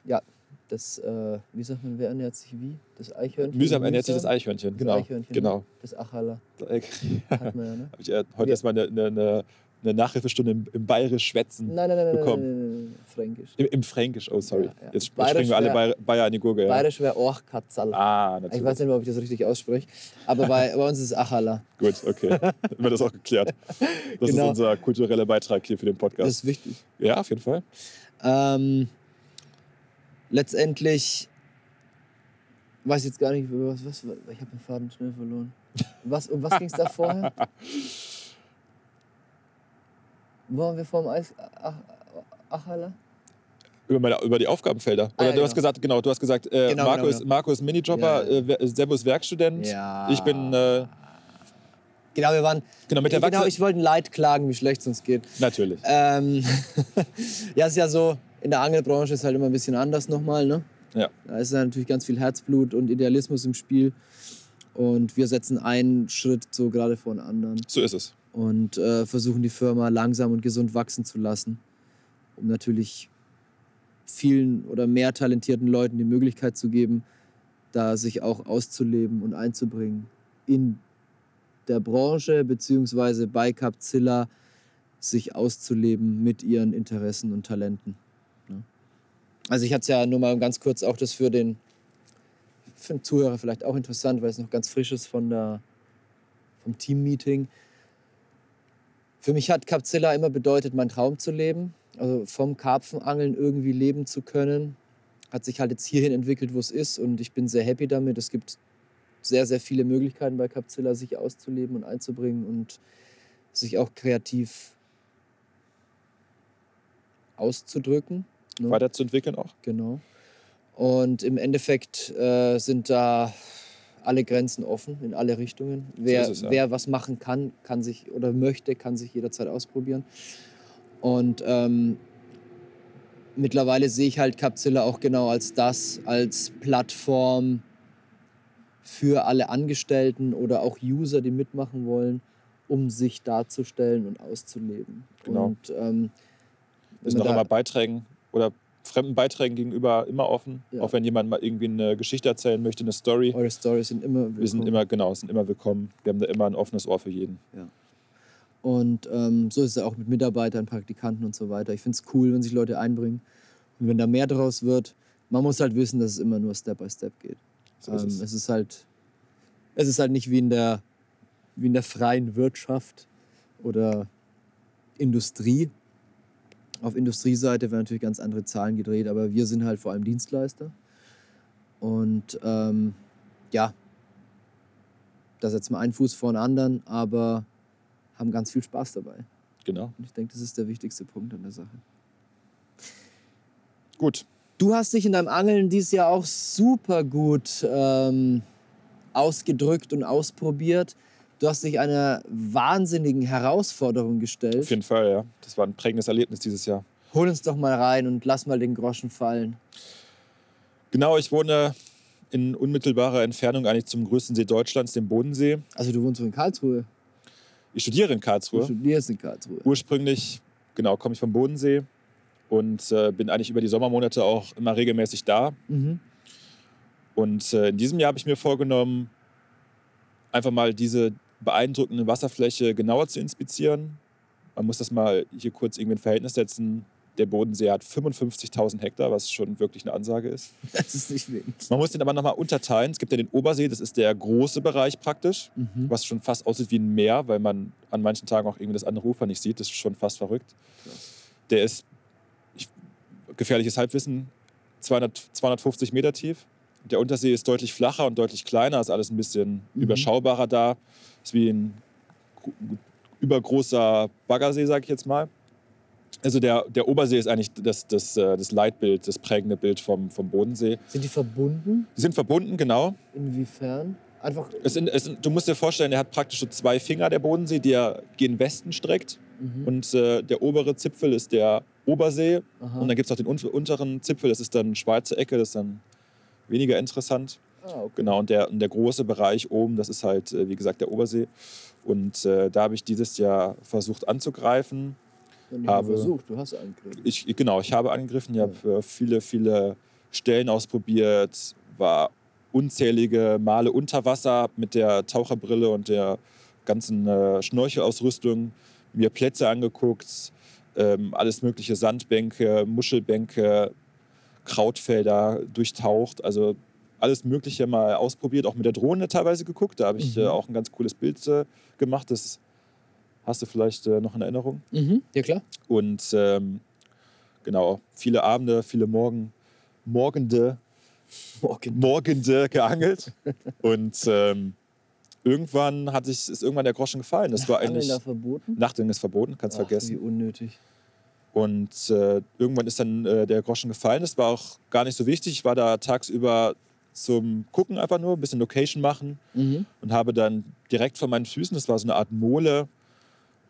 Ja, das, äh, wie sagt man, wer ernährt sich wie? Das Eichhörnchen? Mühsam ernährt sich das Eichhörnchen, genau. Das Eichhörnchen, genau. Das Achala. Ja. Hat man ja, ne? Hab ich äh, heute erstmal eine, eine, eine eine Nachhilfestunde im, im Bayerisch schwätzen nein, nein, nein, bekommen. Nein, nein, nein, Fränkisch. Im, Im, Fränkisch, oh sorry. Ja, ja. Jetzt Bayerisch springen wir alle Bayer, Bayer an die Gurke. Ja. Bayerisch wäre Orchkatzal. Ah, natürlich. Ich weiß nicht mehr, ob ich das richtig ausspreche, aber bei, bei uns ist es Achala. Gut, okay. Dann wird das auch geklärt. Das genau. ist unser kultureller Beitrag hier für den Podcast. Das ist wichtig. Ja, auf jeden Fall. Ähm, letztendlich weiß ich jetzt gar nicht, was, was ich habe den Faden schnell verloren. Was, um was ging es da vorher? Waren wir vor dem Eis? Ach, Achala? Über, meine, über die Aufgabenfelder. Ah, Oder ja, du genau. hast gesagt, genau, du hast gesagt, äh, Genau, Marco, genau, ist. Marco ist Minijobber, Ja, äh, Sebo ist Werkstudent. Ja. Ich bin, äh, Genau, wir waren. genau, mit der genau, ich wollte ein Leid klagen, wie schlecht es uns geht. Natürlich. Ähm, ja, es ist ja so, in der Angelbranche ist halt immer ein bisschen anders nochmal, ne? Ja. Da ist natürlich ganz viel Herzblut und Idealismus im Spiel. Und wir setzen einen Schritt so gerade vor den anderen So ist es. und äh, versuchen die Firma langsam und gesund wachsen zu lassen, um natürlich vielen oder mehr talentierten Leuten die Möglichkeit zu geben, da sich auch auszuleben und einzubringen in der Branche beziehungsweise bei Capzilla sich auszuleben mit ihren Interessen und Talenten. Also ich hatte es ja nur mal ganz kurz auch das für den, für den Zuhörer vielleicht auch interessant, weil es noch ganz frisch ist von der, vom Team-Meeting. Für mich hat Capzilla immer bedeutet, meinen Traum zu leben, also vom Karpfenangeln irgendwie leben zu können. Hat sich halt jetzt hierhin entwickelt, wo es ist und ich bin sehr happy damit. Es gibt sehr, sehr viele Möglichkeiten bei Capzilla, sich auszuleben und einzubringen und sich auch kreativ auszudrücken. Ne? Weiterzuentwickeln auch. Genau. Und im Endeffekt äh, sind da alle Grenzen offen in alle Richtungen. Wer, so es, ja. wer was machen kann, kann sich oder möchte, kann sich jederzeit ausprobieren. Und ähm, mittlerweile sehe ich halt Capzilla auch genau als das, als Plattform für alle Angestellten oder auch User, die mitmachen wollen, um sich darzustellen und auszuleben. Genau. Und ähm, wir sind auch immer Beiträgen oder fremden Beiträgen gegenüber immer offen. Ja. Auch wenn jemand mal irgendwie eine Geschichte erzählen möchte, eine Story. Eure Stories sind immer willkommen. Wir sind immer, genau, sind immer willkommen. Wir haben da immer ein offenes Ohr für jeden. Ja. Und ähm, so ist es auch mit Mitarbeitern, Praktikanten und so weiter. Ich finde es cool, wenn sich Leute einbringen. Und wenn da mehr draus wird, man muss halt wissen, dass es immer nur Step by Step geht. So ist ähm, es. es. ist halt, es ist halt nicht wie in der, wie in der freien Wirtschaft oder Industrie, auf Industrieseite werden natürlich ganz andere Zahlen gedreht, aber wir sind halt vor allem Dienstleister. Und ähm, ja, da setzen wir einen Fuß vor den anderen, aber haben ganz viel Spaß dabei. Genau. Und ich denke, das ist der wichtigste Punkt an der Sache. Gut. Du hast dich in deinem Angeln dieses Jahr auch super gut ähm, ausgedrückt und ausprobiert. Du hast dich einer wahnsinnigen Herausforderung gestellt. Auf jeden Fall, ja. Das war ein prägendes Erlebnis dieses Jahr. Hol uns doch mal rein und lass mal den Groschen fallen. Genau, ich wohne in unmittelbarer Entfernung eigentlich zum größten See Deutschlands, dem Bodensee. Also du wohnst in Karlsruhe? Ich studiere in Karlsruhe. Du studierst in Karlsruhe. Ursprünglich, genau, komme ich vom Bodensee und äh, bin eigentlich über die Sommermonate auch immer regelmäßig da. Mhm. Und äh, in diesem Jahr habe ich mir vorgenommen, einfach mal diese beeindruckende Wasserfläche genauer zu inspizieren. Man muss das mal hier kurz irgendwie in Verhältnis setzen. Der Bodensee hat 55.000 Hektar, was schon wirklich eine Ansage ist. Das ist nicht wenig. Man muss den aber nochmal unterteilen. Es gibt ja den Obersee, das ist der große Bereich praktisch, mhm. was schon fast aussieht wie ein Meer, weil man an manchen Tagen auch irgendwie das andere Ufer nicht sieht. Das ist schon fast verrückt. Der ist, ich, gefährliches Halbwissen, 200, 250 Meter tief. Der Untersee ist deutlich flacher und deutlich kleiner, ist alles ein bisschen mhm. überschaubarer da. Ist wie ein übergroßer Baggersee, sag ich jetzt mal. Also der, der Obersee ist eigentlich das, das, äh, das Leitbild, das prägende Bild vom, vom Bodensee. Sind die verbunden? Die sind verbunden, genau. Inwiefern? Einfach es sind, es sind, du musst dir vorstellen, er hat praktisch so zwei Finger, der Bodensee, die er gen Westen streckt. Mhm. Und äh, der obere Zipfel ist der Obersee. Aha. Und dann gibt es auch den unteren Zipfel, das ist dann Schweizer Ecke, das ist dann weniger interessant. Ah, okay. Genau, und der, und der große Bereich oben, das ist halt, äh, wie gesagt, der Obersee. Und äh, da habe ich dieses Jahr versucht anzugreifen. Ja, habe, versucht, du hast angegriffen. Ich, genau, ich habe angegriffen. Ich ja. habe äh, viele, viele Stellen ausprobiert, war unzählige Male unter Wasser mit der Taucherbrille und der ganzen äh, Schnorchelausrüstung, mir Plätze angeguckt, ähm, alles mögliche Sandbänke, Muschelbänke, Krautfelder durchtaucht. Also alles Mögliche mal ausprobiert, auch mit der Drohne teilweise geguckt. Da habe ich mhm. äh, auch ein ganz cooles Bild äh, gemacht. Das hast du vielleicht äh, noch in Erinnerung. Mhm. Ja, klar. Und ähm, genau, viele Abende, viele Morgen, Morgende, Morgen. Morgende geangelt. Und ähm, irgendwann hat sich, ist irgendwann der Groschen gefallen. Das war eigentlich. verboten? Nachtangeln ist verboten, kannst Ach, vergessen. Wie unnötig. Und äh, irgendwann ist dann äh, der Groschen gefallen. Das war auch gar nicht so wichtig. Ich war da tagsüber zum Gucken einfach nur, ein bisschen Location machen mhm. und habe dann direkt vor meinen Füßen, das war so eine Art Mole,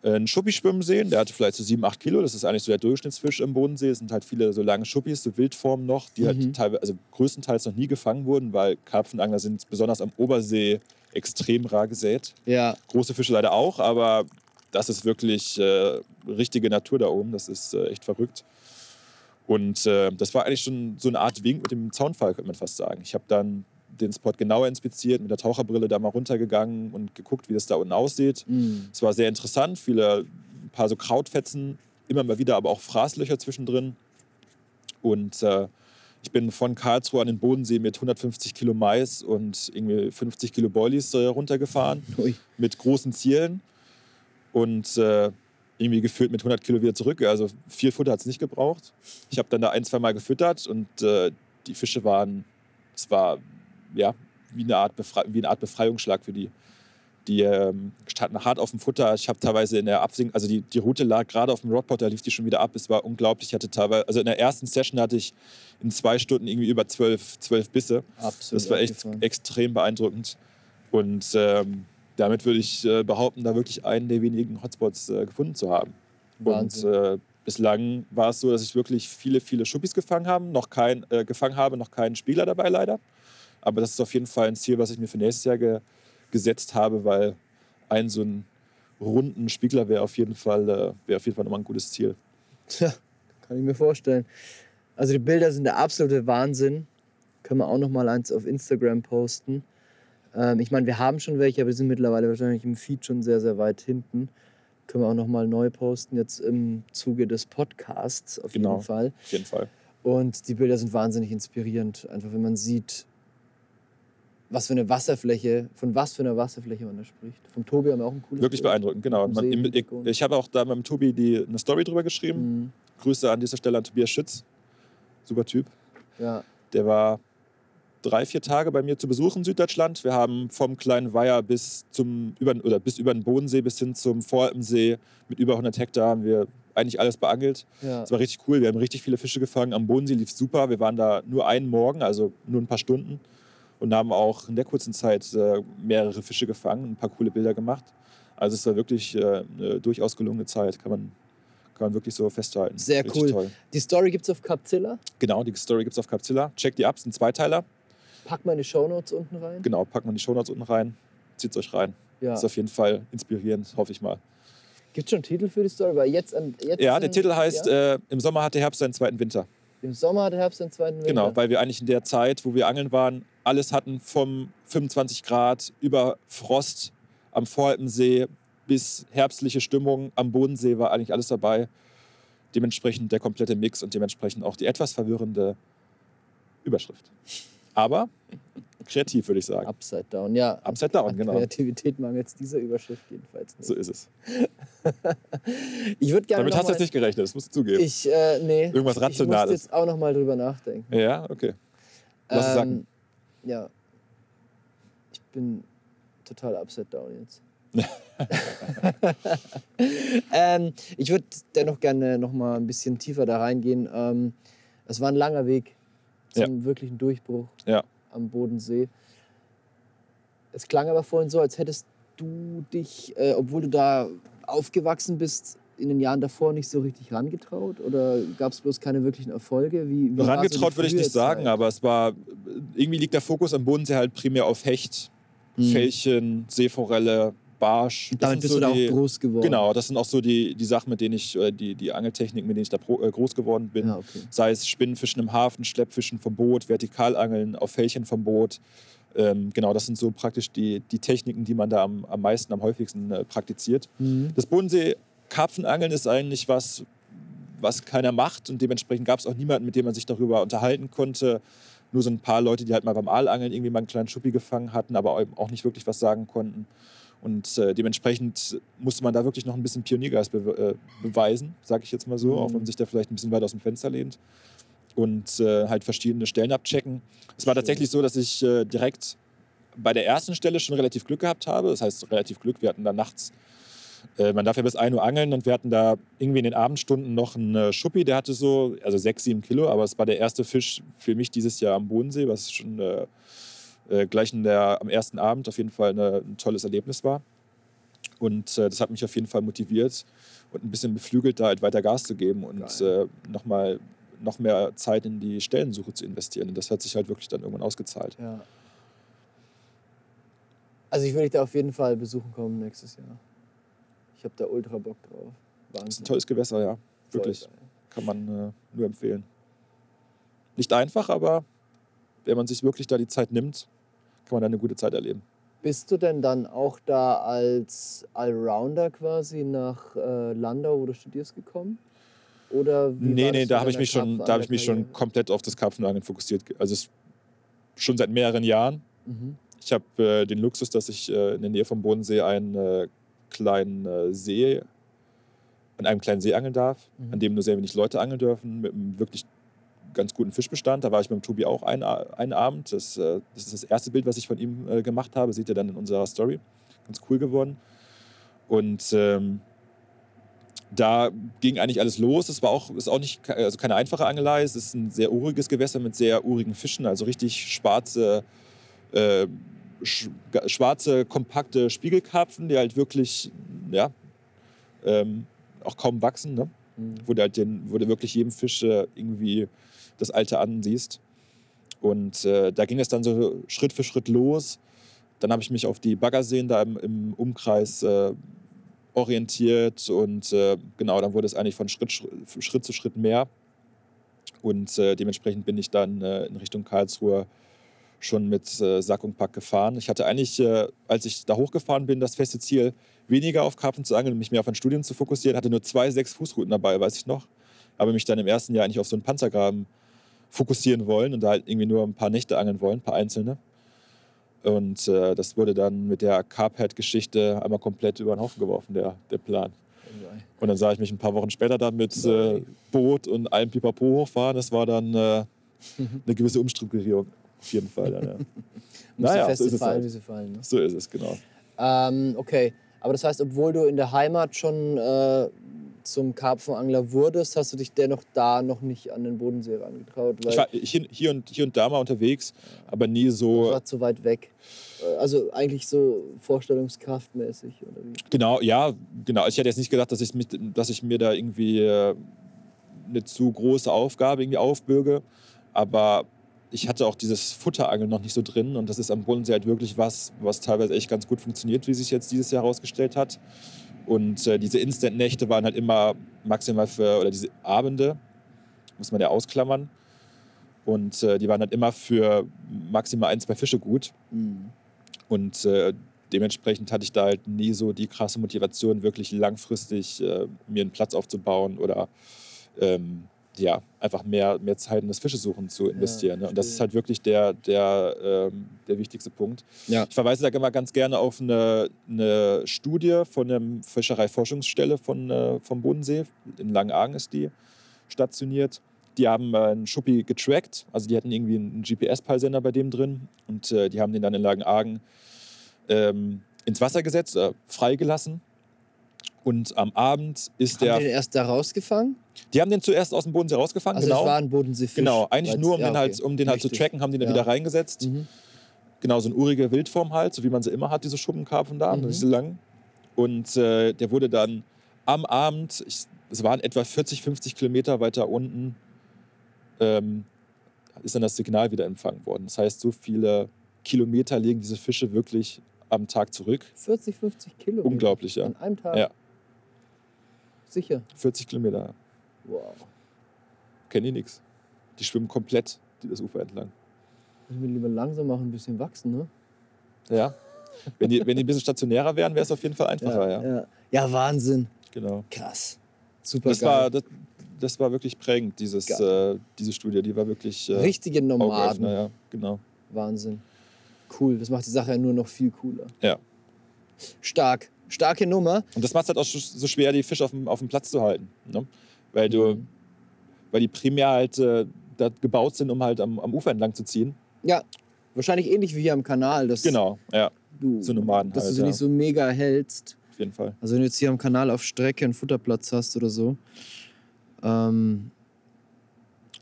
äh, einen Schuppi schwimmen sehen. Der hatte vielleicht so 7, 8 Kilo. Das ist eigentlich so der Durchschnittsfisch im Bodensee. Es sind halt viele so lange Schuppis, so Wildformen noch, die halt mhm. halt teilweise, also größtenteils noch nie gefangen wurden, weil Karpfenangler sind besonders am Obersee extrem rar gesät. Ja. Große Fische leider auch, aber das ist wirklich äh, richtige Natur da oben. Das ist äh, echt verrückt. Und äh, das war eigentlich schon so eine Art Wink mit dem Zaunfall, könnte man fast sagen. Ich habe dann den Spot genauer inspiziert, mit der Taucherbrille da mal runtergegangen und geguckt, wie das da unten aussieht. Mhm. Es war sehr interessant, viele, ein paar so Krautfetzen, immer mal wieder aber auch Fraßlöcher zwischendrin. Und äh, ich bin von Karlsruhe an den Bodensee mit 150 Kilo Mais und irgendwie 50 Kilo Boilies äh, runtergefahren, Ui. mit großen Zielen. Und äh, irgendwie gefühlt mit 100 Kilo wieder zurück. Also viel Futter hat es nicht gebraucht. Ich habe dann da ein, zwei Mal gefüttert und äh, die Fische waren, es war ja wie eine Art, wie eine Art Befreiungsschlag für die. Die ähm, standen hart auf dem Futter. Ich habe teilweise in der Absink, also die, die Route lag gerade auf dem Rodpot, da lief die schon wieder ab. Es war unglaublich. Ich hatte teilweise, also in der ersten Session hatte ich in zwei Stunden irgendwie über zwölf, zwölf Bisse. Absolut. Das war echt extrem beeindruckend. Und ähm, damit würde ich äh, behaupten, da wirklich einen der wenigen Hotspots äh, gefunden zu haben. Wahnsinn. Und äh, bislang war es so, dass ich wirklich viele, viele Schuppis gefangen habe, noch kein, äh, gefangen habe, noch keinen Spieler dabei leider. Aber das ist auf jeden Fall ein Ziel, was ich mir für nächstes Jahr ge gesetzt habe, weil ein so ein runden Spiegler wäre auf jeden Fall äh, wäre auf jeden Fall nochmal ein gutes Ziel. Tja, kann ich mir vorstellen. Also die Bilder sind der absolute Wahnsinn. Können wir auch noch mal eins auf Instagram posten. Ähm, ich meine, wir haben schon welche, aber die sind mittlerweile wahrscheinlich im Feed schon sehr, sehr weit hinten. Können wir auch noch mal neu posten, jetzt im Zuge des Podcasts auf genau, jeden Fall. Auf jeden Fall. Und die Bilder sind wahnsinnig inspirierend. Einfach, wenn man sieht, was für eine Wasserfläche, von was für einer Wasserfläche man da spricht. Vom Tobi haben wir auch ein cooles Wirklich Bild. beeindruckend, genau. Man, ich, ich habe auch da mit Tobi die, eine Story drüber geschrieben. Mhm. Grüße an dieser Stelle an Tobias Schütz. Super Typ. Ja. Der war drei, vier Tage bei mir zu Besuch in Süddeutschland. Wir haben vom kleinen Weiher bis zum über, oder bis über den Bodensee bis hin zum Voralpensee mit über 100 Hektar haben wir eigentlich alles beangelt. Ja. Das war richtig cool. Wir haben richtig viele Fische gefangen. Am Bodensee lief super. Wir waren da nur einen Morgen, also nur ein paar Stunden und haben auch in der kurzen Zeit äh, mehrere Fische gefangen, ein paar coole Bilder gemacht. Also es war wirklich äh, eine durchaus gelungene Zeit, kann man kann man wirklich so festhalten. Sehr Richtig cool. Toll. Die Story gibt es auf Capzilla? Genau, die Story gibt es auf Capzilla. Check die ab, sind Zweiteiler. Pack mal die Shownotes unten rein. Genau, pack mal die Shownotes unten rein. Zieht euch rein. Ja. Ist auf jeden Fall inspirierend, hoffe ich mal. Gibt es schon einen Titel für die Story? Weil jetzt, jetzt ja, der Titel heißt ja? äh, Im Sommer hat der Herbst seinen zweiten Winter. Im Sommer hat der Herbst seinen zweiten Winter? Genau, weil wir eigentlich in der Zeit, wo wir angeln waren, alles hatten vom 25 Grad über Frost am Voralpensee bis herbstliche Stimmung am Bodensee war eigentlich alles dabei. Dementsprechend der komplette Mix und dementsprechend auch die etwas verwirrende Überschrift. Aber kreativ, würde ich sagen. Upside Down, ja. Upside Down, An genau. Kreativität mangelt es dieser Überschrift jedenfalls nicht. So ist es. ich würde gerne. Damit hast du jetzt nicht gerechnet, das musst du zugeben. Ich, äh, nee. Irgendwas Rationales. Ich muss jetzt auch noch mal drüber nachdenken. Ja, okay. Lass ähm, es sagen. Ja. Ich bin total upside down jetzt. ähm, ich würde dennoch gerne noch mal ein bisschen tiefer da reingehen. Ähm, es war ein langer Weg zum ja. wirklichen Durchbruch ja. am Bodensee. Es klang aber vorhin so, als hättest du dich, äh, obwohl du da aufgewachsen bist, in den Jahren davor nicht so richtig rangetraut? Oder gab es bloß keine wirklichen Erfolge? Wie, wie rangetraut so würde ich nicht sagen, aber es war, irgendwie liegt der Fokus am Bodensee halt primär auf Hecht, hm. Fällchen, Seeforelle, Barsch. Und damit bist so du da auch groß geworden. Genau, das sind auch so die, die Sachen, mit denen ich, die, die Angeltechniken, mit denen ich da pro, äh, groß geworden bin. Ja, okay. Sei es Spinnenfischen im Hafen, Schleppfischen vom Boot, Vertikalangeln auf Fällchen vom Boot. Ähm, genau, das sind so praktisch die, die Techniken, die man da am, am meisten, am häufigsten äh, praktiziert. Mhm. Das Bodensee Karpfenangeln ist eigentlich was, was keiner macht und dementsprechend gab es auch niemanden, mit dem man sich darüber unterhalten konnte. Nur so ein paar Leute, die halt mal beim Aalangeln irgendwie mal einen kleinen Schuppi gefangen hatten, aber auch nicht wirklich was sagen konnten. Und äh, dementsprechend musste man da wirklich noch ein bisschen Pioniergeist be äh, beweisen, sage ich jetzt mal so, mhm. auch wenn man sich da vielleicht ein bisschen weiter aus dem Fenster lehnt. Und äh, halt verschiedene Stellen abchecken. Es war tatsächlich so, dass ich äh, direkt bei der ersten Stelle schon relativ Glück gehabt habe. Das heißt, relativ Glück. Wir hatten da nachts äh, man darf ja bis 1 Uhr angeln und wir hatten da irgendwie in den Abendstunden noch einen äh, Schuppi, der hatte so, also 6, 7 Kilo, aber es war der erste Fisch für mich dieses Jahr am Bodensee, was schon äh, gleich der, am ersten Abend auf jeden Fall eine, ein tolles Erlebnis war. Und äh, das hat mich auf jeden Fall motiviert und ein bisschen beflügelt, da halt weiter Gas zu geben und äh, nochmal noch mehr Zeit in die Stellensuche zu investieren. Und das hat sich halt wirklich dann irgendwann ausgezahlt. Ja. Also ich würde dich da auf jeden Fall besuchen kommen nächstes Jahr. Ich habe da ultra Bock drauf. Wahnsinn. Das ist ein tolles Gewässer, ja. Wirklich. Kann man äh, nur empfehlen. Nicht einfach, aber wenn man sich wirklich da die Zeit nimmt, man da eine gute Zeit erleben. Bist du denn dann auch da als Allrounder quasi nach äh, Landau, wo du studierst, gekommen? Oder nee, nee, da habe ich mich schon, da habe ich mich schon komplett auf das Karpfenangeln fokussiert. Also schon seit mehreren Jahren. Mhm. Ich habe äh, den Luxus, dass ich äh, in der Nähe vom Bodensee einen äh, kleinen äh, See, an einem kleinen See angeln darf, mhm. an dem nur sehr wenig Leute angeln dürfen, mit einem wirklich ganz guten Fischbestand. Da war ich mit dem Tobi auch einen, einen Abend. Das, äh, das, ist das erste Bild, was ich von ihm äh, gemacht habe. Seht ihr dann in unserer Story. Ganz cool geworden. Und ähm, da ging eigentlich alles los. Es war auch, ist auch nicht, also keine einfache Angelei. Es ist ein sehr uriges Gewässer mit sehr urigen Fischen, also richtig schwarze, äh, sch schwarze, kompakte Spiegelkarpfen, die halt wirklich, ja, ähm, auch kaum wachsen. Ne? Mhm. Wo, du halt den, wo du wirklich jedem Fisch äh, irgendwie das Alte ansiehst. Und äh, da ging es dann so Schritt für Schritt los. Dann habe ich mich auf die Baggerseen da im, im Umkreis äh, orientiert und äh, genau, dann wurde es eigentlich von Schritt, Schritt zu Schritt mehr. Und äh, dementsprechend bin ich dann äh, in Richtung Karlsruhe schon mit Sack und Pack gefahren. Ich hatte eigentlich, als ich da hochgefahren bin, das feste Ziel, weniger auf Karpfen zu angeln und mich mehr auf ein Studium zu fokussieren. Hatte nur zwei sechs Fußrouten dabei, weiß ich noch. Aber mich dann im ersten Jahr eigentlich auf so einen Panzergraben fokussieren wollen und da halt irgendwie nur ein paar Nächte angeln wollen, ein paar einzelne. Und äh, das wurde dann mit der Carpet-Geschichte einmal komplett über den Haufen geworfen, der, der Plan. Und dann sah ich mich ein paar Wochen später dann mit äh, Boot und allem Pipapo hochfahren. Das war dann äh, eine gewisse Umstrukturierung, auf jeden Fall. Dann, ja. naja, so ist es fallen, halt. wie sie fallen. Ne? So ist es, genau. Ähm, okay, aber das heißt, obwohl du in der Heimat schon äh, zum Karpfenangler wurdest, hast du dich dennoch da noch nicht an den Bodensee herangetraut? ich war hier, hier, und, hier und da mal unterwegs, aber nie so. Das war zu weit weg. Äh, also eigentlich so vorstellungskraftmäßig oder wie? Genau, ja, genau. Ich hätte jetzt nicht gedacht, dass ich, mich, dass ich mir da irgendwie äh, eine zu große Aufgabe irgendwie aufbürge, aber ich hatte auch dieses Futterangeln noch nicht so drin und das ist am Bodensee halt wirklich was, was teilweise echt ganz gut funktioniert, wie sich jetzt dieses Jahr herausgestellt hat. Und äh, diese Instant-Nächte waren halt immer maximal für, oder diese Abende, muss man ja ausklammern. Und äh, die waren halt immer für maximal ein, zwei Fische gut. Mhm. Und äh, dementsprechend hatte ich da halt nie so die krasse Motivation, wirklich langfristig äh, mir einen Platz aufzubauen oder ähm, ja, einfach mehr, mehr Zeit in das Fischesuchen zu investieren. Ja, ne? Und das ist halt wirklich der, der, ähm, der wichtigste Punkt. Ja. Ich verweise da immer ganz gerne auf eine, eine Studie von der Fischereiforschungsstelle von, äh, vom Bodensee. In Langenargen ist die stationiert. Die haben äh, einen Schuppi getrackt, also die hatten irgendwie einen GPS-Peilsender bei dem drin und äh, die haben den dann in Langenargen ähm, ins Wasser gesetzt, äh, freigelassen und am Abend ist haben der. Haben die den erst da rausgefangen? Die haben den zuerst aus dem Bodensee rausgefangen, also genau. Das war ein Bodenseefisch. Genau, eigentlich nur, um ja, den halt, um den halt zu tracken, haben die den ja. wieder reingesetzt. Mhm. Genau, so eine urige Wildform halt, so wie man sie immer hat, diese Schuppenkarpfen da, mhm. diese langen. Und äh, der wurde dann am Abend, ich, es waren etwa 40, 50 Kilometer weiter unten, ähm, ist dann das Signal wieder empfangen worden. Das heißt, so viele Kilometer legen diese Fische wirklich am Tag zurück. 40, 50 Kilometer? Unglaublich, ja. An einem Tag? Ja. Sicher. 40 Kilometer. Wow. Kennen die nichts. Die schwimmen komplett das Ufer entlang. Müssen wir lieber langsam machen, ein bisschen wachsen, ne? Ja. Wenn die, wenn die ein bisschen stationärer wären, wäre es auf jeden Fall einfacher, ja. Ja, ja. ja Wahnsinn. Genau. Krass. Super das geil. War, das, das war wirklich prägend, dieses, äh, diese Studie. Die war wirklich. Äh, Richtige Nomaden. Ja, genau. Wahnsinn. Cool. Das macht die Sache ja nur noch viel cooler. Ja. Stark starke Nummer. Und das macht es halt auch so schwer, die Fische auf dem, auf dem Platz zu halten. Ne? Weil, du, weil die primär halt äh, da gebaut sind, um halt am, am Ufer entlang zu ziehen. Ja, wahrscheinlich ähnlich wie hier am Kanal. Dass genau, ja. Du, so Nomaden Dass halt, du sie ja. nicht so mega hältst. Auf jeden Fall. Also wenn du jetzt hier am Kanal auf Strecke einen Futterplatz hast oder so, ähm,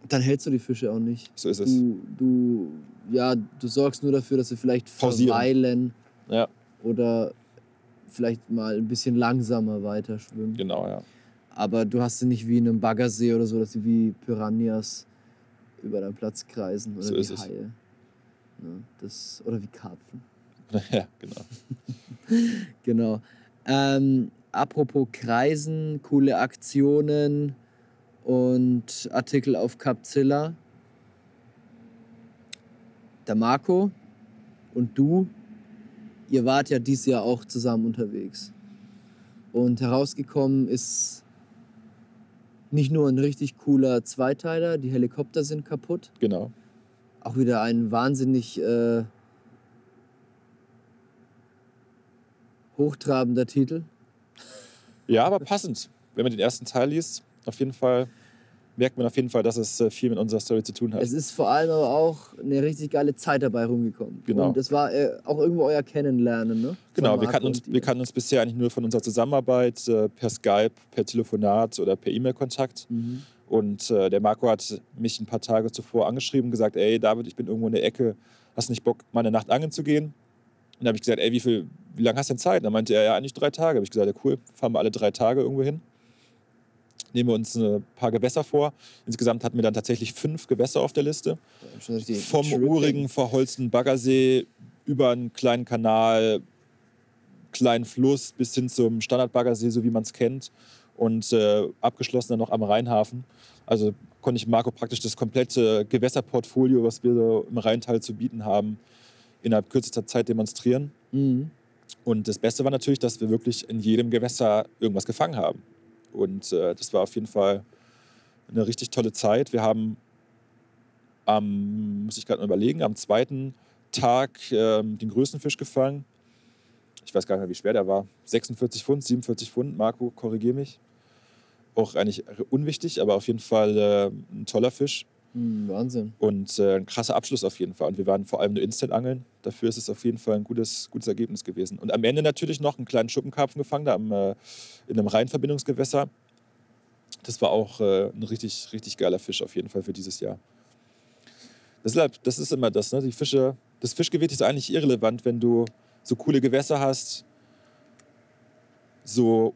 dann hältst du die Fische auch nicht. So ist es. Du, du, ja, du sorgst nur dafür, dass sie vielleicht Pausieren. verweilen. Ja. Oder vielleicht mal ein bisschen langsamer weiter schwimmen. Genau, ja. Aber du hast sie nicht wie in einem Baggersee oder so, dass sie wie Piranhas über deinen Platz kreisen oder so wie Haie. Ne, das, oder wie Karpfen. Ja, genau. genau. Ähm, apropos Kreisen, coole Aktionen und Artikel auf Capzilla. der Marco und du, ihr wart ja dieses Jahr auch zusammen unterwegs. Und herausgekommen ist nicht nur ein richtig cooler Zweiteiler, die Helikopter sind kaputt. Genau. Auch wieder ein wahnsinnig äh, hochtrabender Titel. Ja, aber passend. Wenn man den ersten Teil liest, auf jeden Fall merkt man auf jeden Fall, dass es äh, viel mit unserer Story zu tun hat. Es ist vor allem aber auch eine richtig geile Zeit dabei rumgekommen. Genau. Und das war äh, auch irgendwo euer Kennenlernen, ne? Genau, wir kannten, uns, wir kannten uns bisher eigentlich nur von unserer Zusammenarbeit äh, per Skype, per Telefonat oder per E-Mail-Kontakt. Mhm. Und äh, der Marco hat mich ein paar Tage zuvor angeschrieben und gesagt, ey David, ich bin irgendwo in der Ecke, hast nicht Bock, mal eine Nacht angeln zu gehen? Und dann habe ich gesagt, ey, wie, viel, wie lange hast du denn Zeit? Und dann meinte er, ja, eigentlich drei Tage. Habe ich gesagt, ja, cool, fahren wir alle drei Tage irgendwo hin nehmen wir uns ein paar Gewässer vor. Insgesamt hatten wir dann tatsächlich fünf Gewässer auf der Liste. Vom urigen, verholzten Baggersee über einen kleinen Kanal, kleinen Fluss bis hin zum Standardbaggersee, so wie man es kennt. Und äh, abgeschlossen dann noch am Rheinhafen. Also konnte ich Marco praktisch das komplette Gewässerportfolio, was wir im Rheintal zu bieten haben, innerhalb kürzester Zeit demonstrieren. Mhm. Und das Beste war natürlich, dass wir wirklich in jedem Gewässer irgendwas gefangen haben. Und äh, das war auf jeden Fall eine richtig tolle Zeit. Wir haben am, muss ich gerade mal überlegen, am zweiten Tag äh, den größten Fisch gefangen. Ich weiß gar nicht mehr, wie schwer der war. 46 Pfund, 47 Pfund. Marco, korrigier mich. Auch eigentlich unwichtig, aber auf jeden Fall äh, ein toller Fisch. Hm, Wahnsinn. Und äh, ein krasser Abschluss auf jeden Fall. Und wir waren vor allem nur Instant-Angeln. Dafür ist es auf jeden Fall ein gutes, gutes Ergebnis gewesen. Und am Ende natürlich noch einen kleinen Schuppenkarpfen gefangen, da am, äh, in einem Rheinverbindungsgewässer. Das war auch äh, ein richtig, richtig geiler Fisch auf jeden Fall für dieses Jahr. Deshalb, das ist immer das, ne? Die Fische, das Fischgewicht ist eigentlich irrelevant, wenn du so coole Gewässer hast, so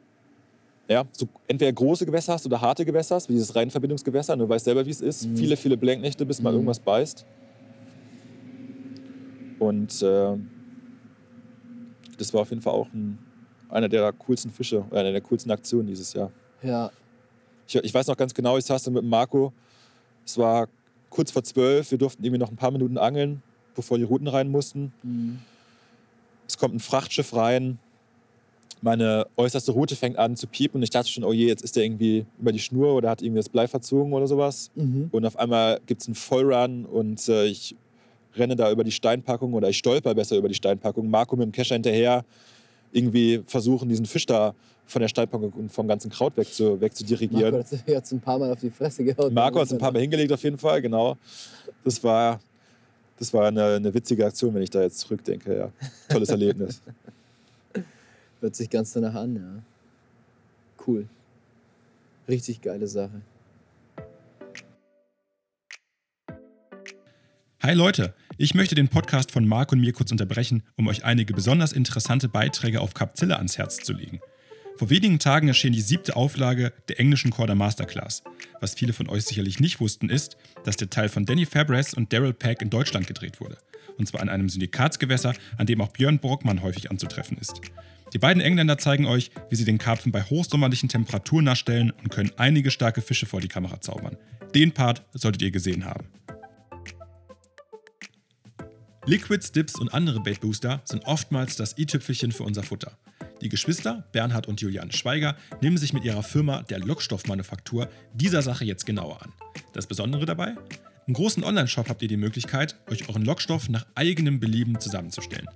ja, so entweder große Gewässer hast oder harte Gewässer hast, wie dieses Rheinverbindungsgewässer. Du weißt selber, wie es ist. Mhm. Viele, viele Blanknächte, bis mal mhm. irgendwas beißt. Und äh, das war auf jeden Fall auch ein, einer der coolsten Fische, einer der coolsten Aktionen dieses Jahr. Ja. Ich, ich weiß noch ganz genau, ich saß da mit Marco. Es war kurz vor zwölf. Wir durften irgendwie noch ein paar Minuten angeln, bevor die Routen rein mussten. Mhm. Es kommt ein Frachtschiff rein meine äußerste Route fängt an zu piepen und ich dachte schon, oh je, jetzt ist der irgendwie über die Schnur oder hat irgendwie das Blei verzogen oder sowas. Mhm. Und auf einmal gibt es einen Vollrun und äh, ich renne da über die Steinpackung oder ich stolper besser über die Steinpackung. Marco mit dem Kescher hinterher irgendwie versuchen, diesen Fisch da von der Steinpackung und vom ganzen Kraut weg zu, wegzudirigieren. Marco hat es ein paar Mal auf die Fresse gehauen. Marco hat es ein paar Mal hingelegt auf jeden Fall, genau. Das war, das war eine, eine witzige Aktion, wenn ich da jetzt zurückdenke. Ja. Tolles Erlebnis. Hört sich ganz danach an, ja. Cool. Richtig geile Sache. Hi Leute, ich möchte den Podcast von Marc und mir kurz unterbrechen, um euch einige besonders interessante Beiträge auf Capzilla ans Herz zu legen. Vor wenigen Tagen erschien die siebte Auflage der englischen Corda Masterclass. Was viele von euch sicherlich nicht wussten, ist, dass der Teil von Danny Fabres und Daryl Pack in Deutschland gedreht wurde. Und zwar an einem Syndikatsgewässer, an dem auch Björn Brockmann häufig anzutreffen ist. Die beiden Engländer zeigen euch, wie sie den Karpfen bei hochsommerlichen Temperaturen nachstellen und können einige starke Fische vor die Kamera zaubern. Den Part solltet ihr gesehen haben. Liquids, Dips und andere Baitbooster sind oftmals das i-Tüpfelchen für unser Futter. Die Geschwister, Bernhard und Julian Schweiger, nehmen sich mit ihrer Firma der Lockstoffmanufaktur dieser Sache jetzt genauer an. Das Besondere dabei? Im großen Onlineshop habt ihr die Möglichkeit, euch euren Lockstoff nach eigenem Belieben zusammenzustellen.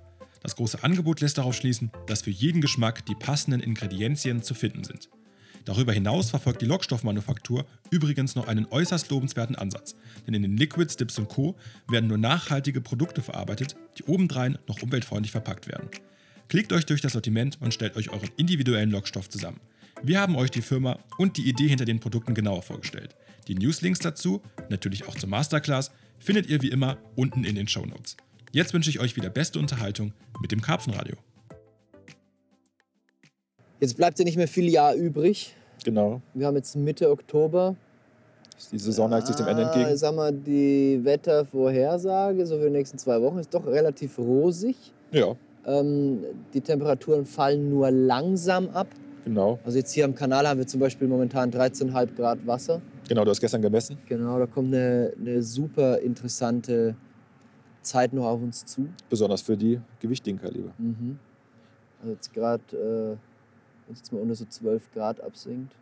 Das große Angebot lässt darauf schließen, dass für jeden Geschmack die passenden Ingredienzien zu finden sind. Darüber hinaus verfolgt die Lockstoffmanufaktur übrigens noch einen äußerst lobenswerten Ansatz, denn in den Liquids, Dips und Co. werden nur nachhaltige Produkte verarbeitet, die obendrein noch umweltfreundlich verpackt werden. Klickt euch durch das Sortiment und stellt euch euren individuellen Lockstoff zusammen. Wir haben euch die Firma und die Idee hinter den Produkten genauer vorgestellt. Die Newslinks dazu, natürlich auch zur Masterclass, findet ihr wie immer unten in den Show Notes. Jetzt wünsche ich euch wieder beste Unterhaltung mit dem Karpfenradio. Jetzt bleibt ja nicht mehr viel Jahr übrig. Genau. Wir haben jetzt Mitte Oktober. Die Saison neigt sich dem Ende entgegen. Sag mal, die Wettervorhersage so für die nächsten zwei Wochen ist doch relativ rosig. Ja. Ähm, die Temperaturen fallen nur langsam ab. Genau. Also jetzt hier am Kanal haben wir zum Beispiel momentan 13,5 Grad Wasser. Genau, du hast gestern gemessen. Genau, da kommt eine, eine super interessante Zeit noch auf uns zu. Besonders für die gewichtigen Kaliber. Mhm. Also jetzt gerade, äh, wenn es jetzt mal unter so 12 Grad absinkt.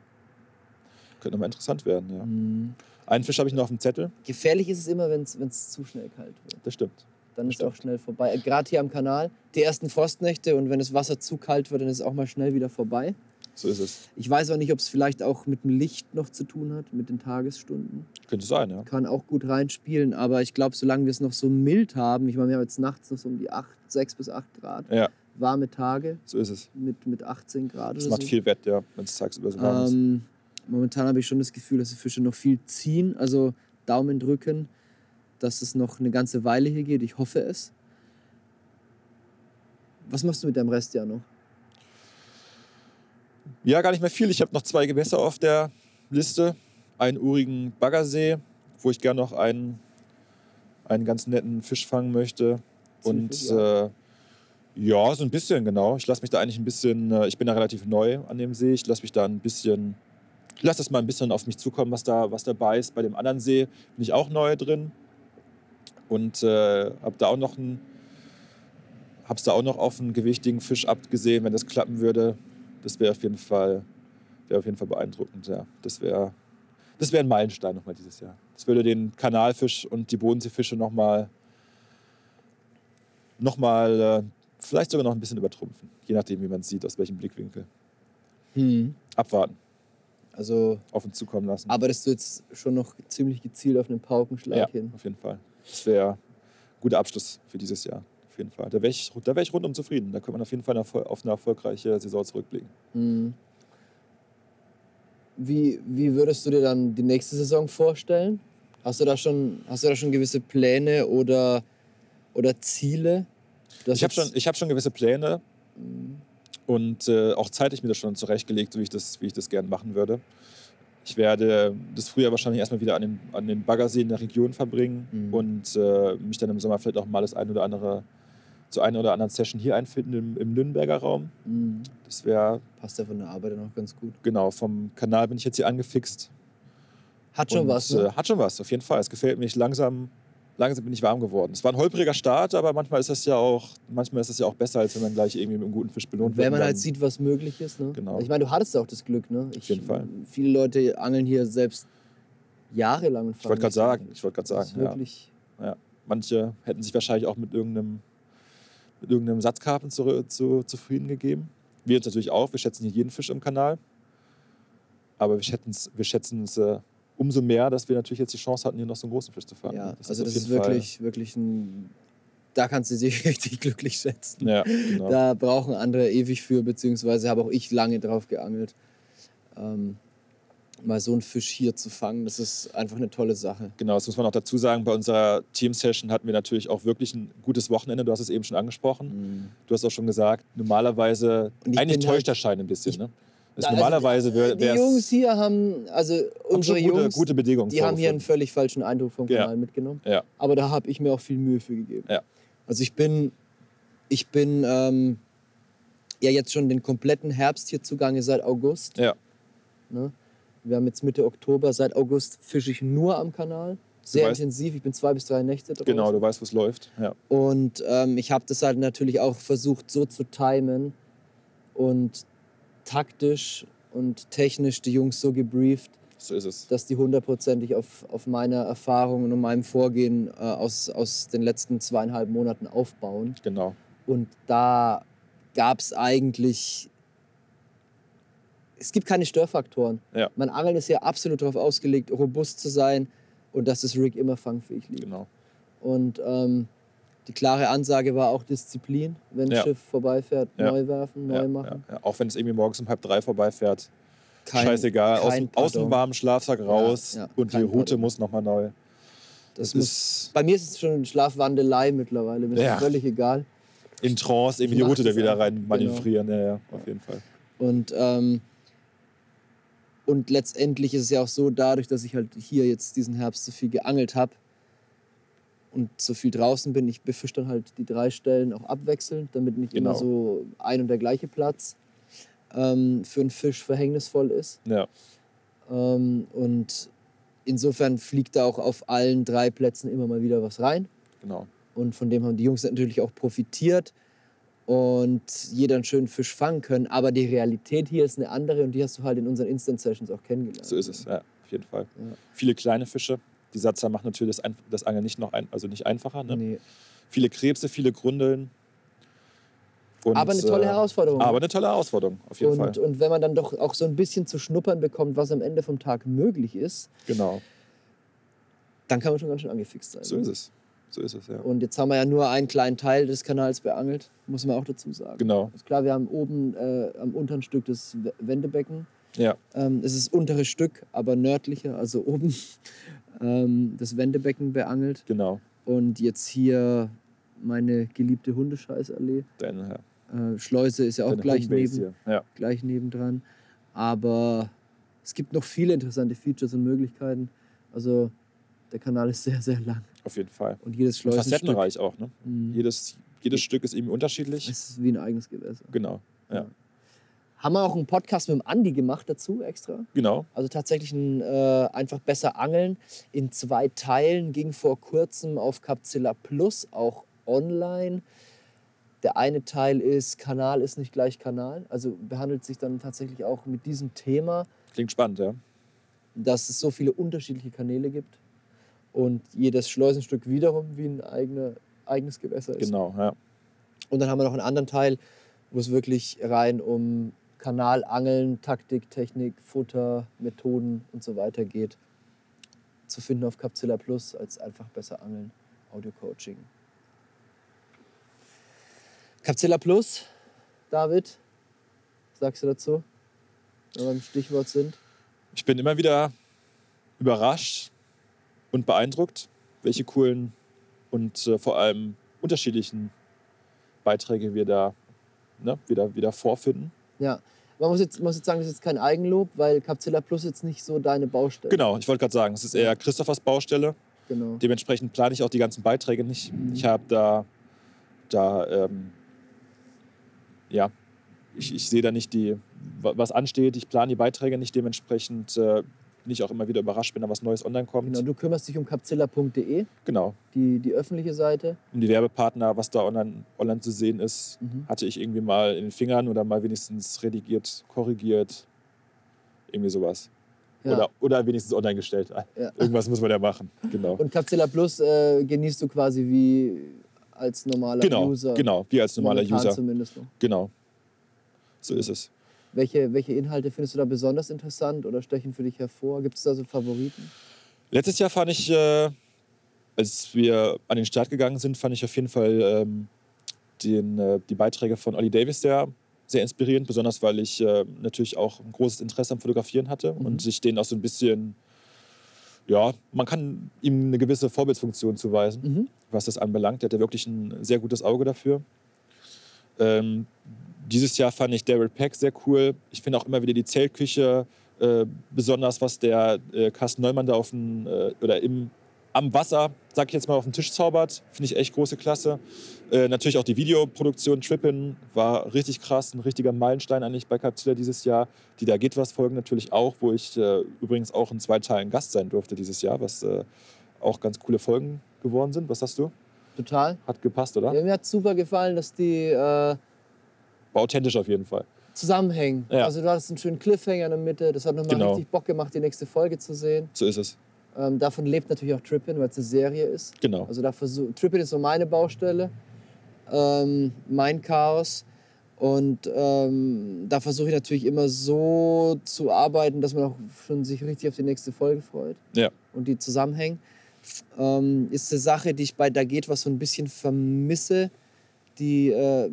Könnte mal interessant werden, ja. Mhm. Einen Fisch habe ich noch auf dem Zettel. Gefährlich ist es immer, wenn es zu schnell kalt wird. Das stimmt. Dann das ist es auch schnell vorbei. Äh, gerade hier am Kanal, die ersten Frostnächte und wenn das Wasser zu kalt wird, dann ist es auch mal schnell wieder vorbei. So ist es. Ich weiß auch nicht, ob es vielleicht auch mit dem Licht noch zu tun hat, mit den Tagesstunden. Könnte sein, ja. Kann auch gut reinspielen, aber ich glaube, solange wir es noch so mild haben, ich meine, wir haben jetzt nachts noch so um die 8, 6 bis 8 Grad. Ja. Warme Tage. So ist es. Mit, mit 18 Grad. Das macht so. viel Wett, ja, wenn es tagsüber so warm ähm, ist. Momentan habe ich schon das Gefühl, dass die Fische noch viel ziehen, also Daumen drücken, dass es noch eine ganze Weile hier geht. Ich hoffe es. Was machst du mit deinem Restjahr noch? Ja, gar nicht mehr viel. Ich habe noch zwei Gewässer auf der Liste. Einen urigen Baggersee, wo ich gerne noch einen, einen ganz netten Fisch fangen möchte. Und äh, ja, so ein bisschen, genau. Ich lasse mich da eigentlich ein bisschen, äh, ich bin da relativ neu an dem See. Ich lasse mich da ein bisschen, ich lasse das mal ein bisschen auf mich zukommen, was da, was dabei ist. Bei dem anderen See bin ich auch neu drin. Und äh, habe da auch noch einen, hab's da auch noch auf einen gewichtigen Fisch abgesehen, wenn das klappen würde das wäre auf jeden Fall, wäre auf jeden Fall beeindruckend. Ja. Das wäre das wär ein Meilenstein nochmal dieses Jahr. Das würde den Kanalfisch und die Bodenseefische nochmal, noch mal, äh, vielleicht sogar noch ein bisschen übertrumpfen. Je nachdem, wie man es sieht, aus welchem Blickwinkel. Hm. Abwarten. Also auf uns zukommen lassen. Arbeitest du jetzt schon noch ziemlich gezielt auf einen Paukenschlag ja, hin? auf jeden Fall. Das wäre ein guter Abschluss für dieses Jahr jeden Fall. Da wäre ich, wär ich rundum zufrieden. Da könnte man auf jeden Fall auf eine erfolgreiche Saison zurückblicken. Mhm. Wie, wie würdest du dir dann die nächste Saison vorstellen? Hast du da schon, hast du da schon gewisse Pläne oder, oder Ziele? Ich habe schon, hab schon gewisse Pläne mhm. und äh, auch zeitlich mir das schon zurechtgelegt, wie ich das, wie ich das gerne machen würde. Ich werde das Frühjahr wahrscheinlich erstmal wieder an den, an den Baggersee in der Region verbringen mhm. und äh, mich dann im Sommer vielleicht auch mal das ein oder andere zu einer oder anderen Session hier einfinden im, im Nürnberger Raum. Mhm. Das wäre. Passt ja von der Arbeit noch ganz gut. Genau, vom Kanal bin ich jetzt hier angefixt. Hat schon Und, was. Ne? Äh, hat schon was, auf jeden Fall. Es gefällt mir langsam. Langsam bin ich warm geworden. Es war ein holpriger Start, aber manchmal ist das ja auch, manchmal ist das ja auch besser, als wenn man gleich irgendwie mit einem guten Fisch belohnt wird. Wenn man halt sieht, was möglich ist. Ne? Genau. Ich meine, du hattest auch das Glück, ne? Ich, Auf jeden Fall. Viele Leute angeln hier selbst jahrelang. Ich wollte gerade sagen, ich wollte gerade sagen, ja. Wirklich ja. Manche hätten sich wahrscheinlich auch mit irgendeinem mit irgendeinem Satzkarpen zu, zu, zufrieden gegeben. Wir uns natürlich auch, wir schätzen hier jeden Fisch im Kanal. Aber wir schätzen es wir äh, umso mehr, dass wir natürlich jetzt die Chance hatten, hier noch so einen großen Fisch zu fangen. Ja, das also ist das ist wirklich, Fall wirklich ein. Da kannst du dich richtig glücklich schätzen. Ja, genau. Da brauchen andere ewig für, beziehungsweise habe auch ich lange drauf geangelt. Ähm, mal so einen Fisch hier zu fangen, das ist einfach eine tolle Sache. Genau, das muss man auch dazu sagen. Bei unserer Team-Session hatten wir natürlich auch wirklich ein gutes Wochenende. Du hast es eben schon angesprochen. Mhm. Du hast auch schon gesagt, normalerweise, eigentlich täuscht halt, der Schein ein bisschen. Ne? Also normalerweise wäre Die Jungs hier haben, also unsere gute, Jungs, gute Bedingungen die haben hier einen völlig falschen Eindruck vom Kanal ja. mitgenommen. Ja. Aber da habe ich mir auch viel Mühe für gegeben. Ja. Also ich bin, ich bin ähm, ja jetzt schon den kompletten Herbst hier zugange seit August. Ja. Ne? Wir haben jetzt Mitte Oktober, seit August fische ich nur am Kanal. Sehr weißt, intensiv, ich bin zwei bis drei Nächte draußen. Genau, du weißt, was läuft. Ja. Und ähm, ich habe das halt natürlich auch versucht so zu timen und taktisch und technisch die Jungs so gebrieft, so ist es. dass die hundertprozentig auf, auf meiner Erfahrung und meinem Vorgehen äh, aus, aus den letzten zweieinhalb Monaten aufbauen. Genau. Und da gab es eigentlich es gibt keine Störfaktoren. Ja. Mein Angeln ist ja absolut darauf ausgelegt, robust zu sein und dass das Rig immer fangfähig liegt. Genau. Und ähm, die klare Ansage war auch Disziplin, wenn ein ja. Schiff vorbeifährt, ja. neu werfen, neu machen. Auch wenn es irgendwie morgens um halb drei vorbeifährt. Kein, scheißegal, aus, aus, dem warmen Schlafsack raus und die Route Pardon. muss nochmal neu. Das, das muss, bei mir ist es schon Schlafwandelei mittlerweile, mir ist völlig egal. In Trance irgendwie die Route da wieder rein manövrieren, genau. ja, ja, auf jeden Fall. Und ähm, und letztendlich ist es ja auch so, dadurch, dass ich halt hier jetzt diesen Herbst so viel geangelt habe und so viel draußen bin, ich befische dann halt die drei Stellen auch abwechselnd, damit nicht genau. immer so ein und der gleiche Platz ähm, für einen Fisch verhängnisvoll ist. Ja. Ähm, und insofern fliegt da auch auf allen drei Plätzen immer mal wieder was rein. Genau. Und von dem haben die Jungs natürlich auch profitiert und jeder einen schönen Fisch fangen können. Aber die Realität hier ist eine andere und die hast du halt in unseren Instant Sessions auch kennengelernt. So ist es, ja, auf jeden Fall. Ja. Viele kleine Fische. Die Satzer macht natürlich das, das Angeln nicht noch ein, also nicht einfacher. Ne? Nee. Viele Krebse, viele Grundeln. Und, aber eine tolle äh, Herausforderung. Aber eine tolle Herausforderung, auf jeden und, Fall. Und wenn man dann doch auch so ein bisschen zu schnuppern bekommt, was am Ende vom Tag möglich ist, genau. dann kann man schon ganz schön angefixt sein. So ist es. So ist es, ja. Und jetzt haben wir ja nur einen kleinen Teil des Kanals beangelt, muss man auch dazu sagen. Genau. Ist klar, wir haben oben äh, am unteren Stück das Wendebecken. Ja. Ähm, es ist das untere Stück, aber nördlicher, also oben ähm, das Wendebecken beangelt. Genau. Und jetzt hier meine geliebte Hundescheißallee. Deine, ja. Äh, Schleuse ist ja auch gleich, neben, ja. gleich nebendran. Aber es gibt noch viele interessante Features und Möglichkeiten. Also der Kanal ist sehr, sehr lang. Auf jeden Fall. Und jedes Schleusenstück. Facettenreich auch, ne? Mhm. Jedes, jedes Stück ist irgendwie unterschiedlich. Es ist wie ein eigenes Gewässer. Genau, ja. ja. Haben wir auch einen Podcast mit dem Andi gemacht dazu extra. Genau. Also tatsächlich ein äh, einfach besser angeln in zwei Teilen. Ging vor kurzem auf Capzilla Plus auch online. Der eine Teil ist, Kanal ist nicht gleich Kanal. Also behandelt sich dann tatsächlich auch mit diesem Thema. Klingt spannend, ja. Dass es so viele unterschiedliche Kanäle gibt und jedes Schleusenstück wiederum wie ein eigene, eigenes Gewässer ist. Genau, ja. Und dann haben wir noch einen anderen Teil, wo es wirklich rein um Kanalangeln, Taktik, Technik, Futter, Methoden und so weiter geht. Zu finden auf Capzilla Plus als einfach besser angeln, Audio Coaching. Capzilla Plus, David, sagst du dazu, wenn wir im Stichwort sind? Ich bin immer wieder überrascht, und beeindruckt, welche coolen und äh, vor allem unterschiedlichen Beiträge wir da ne, wieder, wieder vorfinden. Ja, man muss jetzt, muss jetzt sagen, das ist jetzt kein Eigenlob, weil Capzilla Plus jetzt nicht so deine Baustelle. Genau, ich wollte gerade sagen, es ist eher Christophers Baustelle. Genau. Dementsprechend plane ich auch die ganzen Beiträge nicht. Mhm. Ich habe da, da ähm, ja, ich, ich sehe da nicht die, was ansteht. Ich plane die Beiträge nicht dementsprechend. Äh, bin ich auch immer wieder überrascht, wenn da was Neues online kommt. Genau, du kümmerst dich um capzilla.de. Genau. Die, die öffentliche Seite. Um die Werbepartner, was da online, online zu sehen ist, mhm. hatte ich irgendwie mal in den Fingern oder mal wenigstens redigiert, korrigiert. Irgendwie sowas. Ja. Oder, oder wenigstens online gestellt. Ja. Irgendwas muss man ja machen. Genau. Und Capzilla Plus äh, genießt du quasi wie als normaler genau, User. Genau, wie als normaler Momentan User. Zumindest noch. Genau. So ist es. Welche, welche Inhalte findest du da besonders interessant oder stechen für dich hervor? Gibt es da so Favoriten? Letztes Jahr fand ich, äh, als wir an den Start gegangen sind, fand ich auf jeden Fall ähm, den, äh, die Beiträge von Olli Davis sehr, sehr inspirierend, besonders weil ich äh, natürlich auch ein großes Interesse am Fotografieren hatte mhm. und sich den auch so ein bisschen, ja, man kann ihm eine gewisse Vorbildfunktion zuweisen, mhm. was das anbelangt. Der hat ja wirklich ein sehr gutes Auge dafür. Ähm, dieses Jahr fand ich Daryl Peck sehr cool. Ich finde auch immer wieder die Zeltküche äh, besonders, was der äh, Carsten Neumann da auf den, äh, oder im, am Wasser, sag ich jetzt mal, auf den Tisch zaubert. Finde ich echt große Klasse. Äh, natürlich auch die Videoproduktion Trippin war richtig krass, ein richtiger Meilenstein eigentlich bei Capzilla dieses Jahr. Die Da geht was folgen natürlich auch, wo ich äh, übrigens auch in zwei Teilen Gast sein durfte dieses Jahr, was äh, auch ganz coole Folgen geworden sind. Was sagst du? Total. Hat gepasst, oder? Ja, mir hat super gefallen, dass die war authentisch auf jeden Fall. Zusammenhängen. Ja. Also du hattest einen schönen Cliffhanger in der Mitte. Das hat nochmal genau. richtig Bock gemacht, die nächste Folge zu sehen. So ist es. Ähm, davon lebt natürlich auch Trippin, weil es eine Serie ist. Genau. Also da versuch, Trippin ist so meine Baustelle, ähm, mein Chaos. Und ähm, da versuche ich natürlich immer so zu arbeiten, dass man auch schon sich richtig auf die nächste Folge freut. Ja. Und die zusammenhängen. Ähm, ist eine Sache, die ich bei Da geht was so ein bisschen vermisse. Die äh,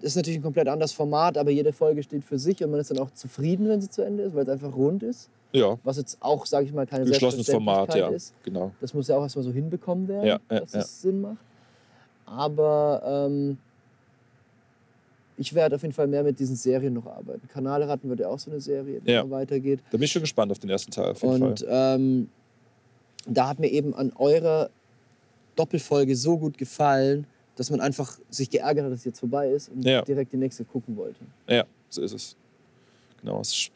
ist natürlich ein komplett anderes Format, aber jede Folge steht für sich und man ist dann auch zufrieden, wenn sie zu Ende ist, weil es einfach rund ist. Ja. Was jetzt auch, sage ich mal, keine Geschlossenes Format, ja. ist. Genau. Das muss ja auch erstmal so hinbekommen werden, ja, ja, dass es ja. Sinn macht. Aber ähm, ich werde auf jeden Fall mehr mit diesen Serien noch arbeiten. Kanalratten wird ja auch so eine Serie, die ja. weitergeht. Da bin ich schon gespannt auf den ersten Teil. Auf jeden und ähm, da hat mir eben an eurer Doppelfolge so gut gefallen, dass man einfach sich geärgert hat, dass es jetzt vorbei ist und ja. direkt die nächste gucken wollte. Ja, so ist es. Genau. Es,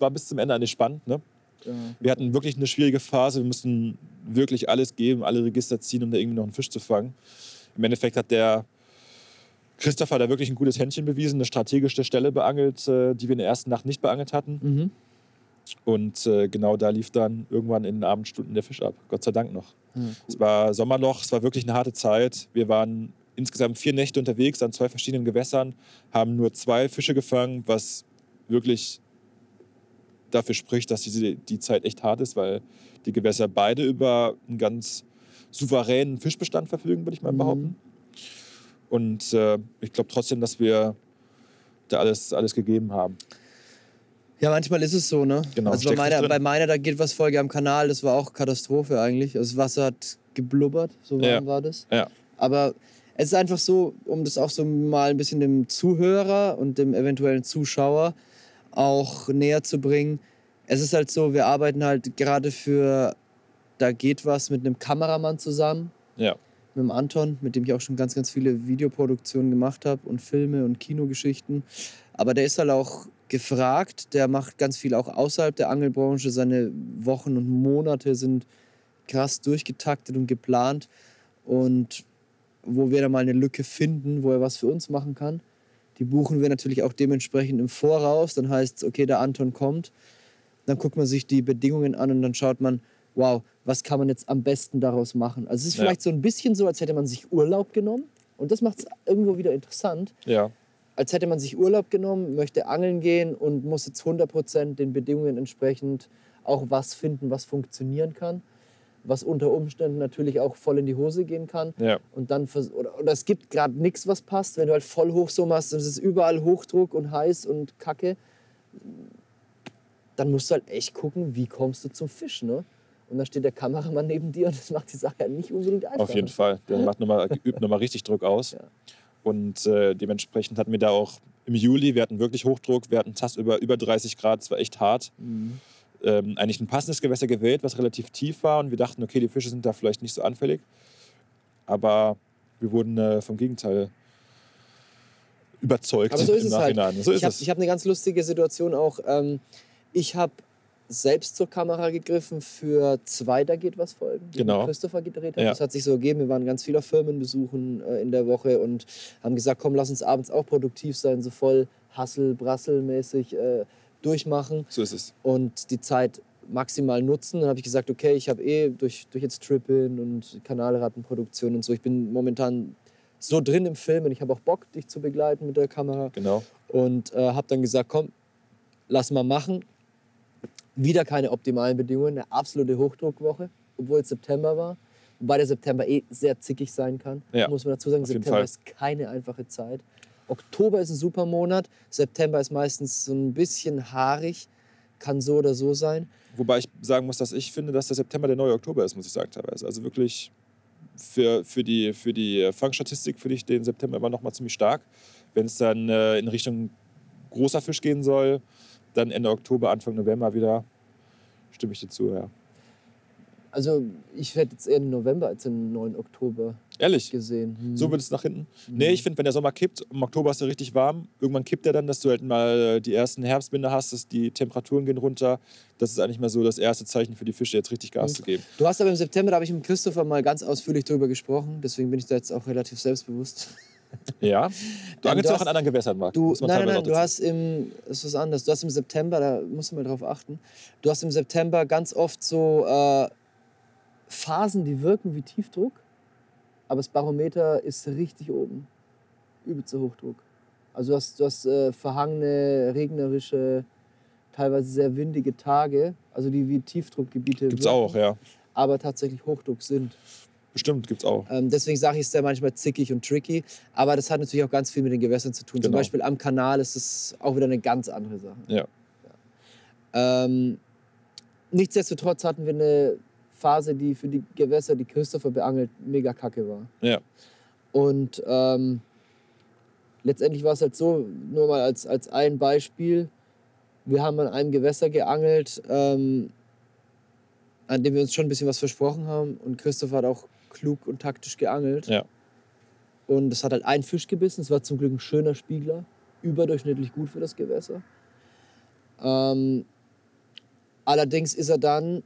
war bis zum Ende eigentlich spannend. Ne? Ja. Wir hatten wirklich eine schwierige Phase. Wir mussten wirklich alles geben, alle Register ziehen, um da irgendwie noch einen Fisch zu fangen. Im Endeffekt hat der Christopher da wirklich ein gutes Händchen bewiesen, eine strategische Stelle beangelt, äh, die wir in der ersten Nacht nicht beangelt hatten. Mhm. Und äh, genau da lief dann irgendwann in den Abendstunden der Fisch ab. Gott sei Dank noch. Mhm. Es war Sommerloch, es war wirklich eine harte Zeit. Wir waren insgesamt vier Nächte unterwegs an zwei verschiedenen Gewässern, haben nur zwei Fische gefangen, was wirklich dafür spricht, dass diese, die Zeit echt hart ist, weil die Gewässer beide über einen ganz souveränen Fischbestand verfügen, würde ich mal mhm. behaupten. Und äh, ich glaube trotzdem, dass wir da alles, alles gegeben haben. Ja, manchmal ist es so, ne? Genau. Also bei meiner, bei meiner, da geht was Folge am Kanal, das war auch Katastrophe eigentlich. Also das Wasser hat geblubbert, so warm ja. war das. Ja. Aber es ist einfach so, um das auch so mal ein bisschen dem Zuhörer und dem eventuellen Zuschauer auch näher zu bringen. Es ist halt so, wir arbeiten halt gerade für Da geht was mit einem Kameramann zusammen. Ja. Mit dem Anton, mit dem ich auch schon ganz, ganz viele Videoproduktionen gemacht habe und Filme und Kinogeschichten. Aber der ist halt auch gefragt, der macht ganz viel auch außerhalb der Angelbranche. Seine Wochen und Monate sind krass durchgetaktet und geplant. Und wo wir da mal eine Lücke finden, wo er was für uns machen kann, die buchen wir natürlich auch dementsprechend im Voraus. Dann heißt es, okay, der Anton kommt. Dann guckt man sich die Bedingungen an und dann schaut man, wow, was kann man jetzt am besten daraus machen? Also es ist ja. vielleicht so ein bisschen so, als hätte man sich Urlaub genommen. Und das macht es irgendwo wieder interessant. Ja. Als hätte man sich Urlaub genommen, möchte angeln gehen und muss jetzt 100% den Bedingungen entsprechend auch was finden, was funktionieren kann was unter Umständen natürlich auch voll in die Hose gehen kann. Ja. Und dann oder, oder es gibt gerade nichts, was passt. Wenn du halt voll hoch so machst, dann ist es überall Hochdruck und heiß und Kacke. Dann musst du halt echt gucken, wie kommst du zum Fisch, ne? Und dann steht der Kameramann neben dir und das macht die Sache ja nicht unbedingt einfach. Auf jeden Fall. Der macht noch mal, übt nochmal richtig Druck aus. Ja. Und äh, dementsprechend hatten wir da auch im Juli, wir hatten wirklich Hochdruck, wir hatten Tass über, über 30 Grad, es war echt hart. Mhm ähm, eigentlich ein passendes Gewässer gewählt, was relativ tief war. Und wir dachten, okay, die Fische sind da vielleicht nicht so anfällig. Aber wir wurden äh, vom Gegenteil überzeugt Aber so ist es halt. Nachhinein. Halt. So ich habe hab eine ganz lustige Situation auch. Ähm, ich habe selbst zur Kamera gegriffen für zwei Da geht was Folgen, die genau. Christopher gedreht hat. Ja. Das hat sich so ergeben. Wir waren ganz viele Firmenbesuchen äh, in der Woche und haben gesagt, komm, lass uns abends auch produktiv sein, so voll Hassel-Brassel-mäßig. Äh, durchmachen. So ist es. Und die Zeit maximal nutzen. Dann habe ich gesagt, okay, ich habe eh durch, durch jetzt Trippeln und Kanalrattenproduktion und so, ich bin momentan so drin im Film und ich habe auch Bock, dich zu begleiten mit der Kamera. Genau. Und äh, habe dann gesagt, komm, lass mal machen. Wieder keine optimalen Bedingungen, eine absolute Hochdruckwoche, obwohl es September war. Wobei der September eh sehr zickig sein kann, ja, muss man dazu sagen. September ist keine einfache Zeit. Oktober ist ein super Monat, September ist meistens so ein bisschen haarig, kann so oder so sein. Wobei ich sagen muss, dass ich finde, dass der September der neue Oktober ist, muss ich sagen teilweise. Also wirklich für, für, die, für die Fangstatistik finde ich den September immer noch mal ziemlich stark. Wenn es dann äh, in Richtung großer Fisch gehen soll, dann Ende Oktober, Anfang November wieder, stimme ich dir zu, ja. Also ich hätte jetzt eher den November als den 9. Oktober Ehrlich? gesehen. Hm. So wird es nach hinten? Hm. Nee, ich finde, wenn der Sommer kippt, im Oktober ist er richtig warm, irgendwann kippt er dann, dass du halt mal die ersten Herbstwinde hast, dass die Temperaturen gehen runter. Das ist eigentlich mal so das erste Zeichen für die Fische, jetzt richtig Gas hm. zu geben. Du hast aber im September, da habe ich mit Christopher mal ganz ausführlich drüber gesprochen, deswegen bin ich da jetzt auch relativ selbstbewusst. Ja. Du angelst ähm, auch an anderen Gewässern, Marc. Du, nein, nein, nein, du hast im, das ist was anderes. Du hast im September, da musst du mal drauf achten, du hast im September ganz oft so äh, Phasen, die wirken wie Tiefdruck, aber das Barometer ist richtig oben. Übelster Hochdruck. Also du hast, du hast äh, verhangene, regnerische, teilweise sehr windige Tage, also die wie Tiefdruckgebiete. Gibt's wirken, auch, ja. Aber tatsächlich Hochdruck sind. Bestimmt, gibt's auch. Ähm, deswegen sage ich es sehr manchmal zickig und tricky. Aber das hat natürlich auch ganz viel mit den Gewässern zu tun. Genau. Zum Beispiel am Kanal ist es auch wieder eine ganz andere Sache. Ja. ja. Ähm, nichtsdestotrotz hatten wir eine Phase, die für die Gewässer, die Christopher beangelt, mega kacke war. Ja. Und ähm, letztendlich war es halt so, nur mal als, als ein Beispiel, wir haben an einem Gewässer geangelt, ähm, an dem wir uns schon ein bisschen was versprochen haben. Und Christopher hat auch klug und taktisch geangelt. Ja. Und es hat halt ein Fisch gebissen. Es war zum Glück ein schöner Spiegler. Überdurchschnittlich gut für das Gewässer. Ähm, allerdings ist er dann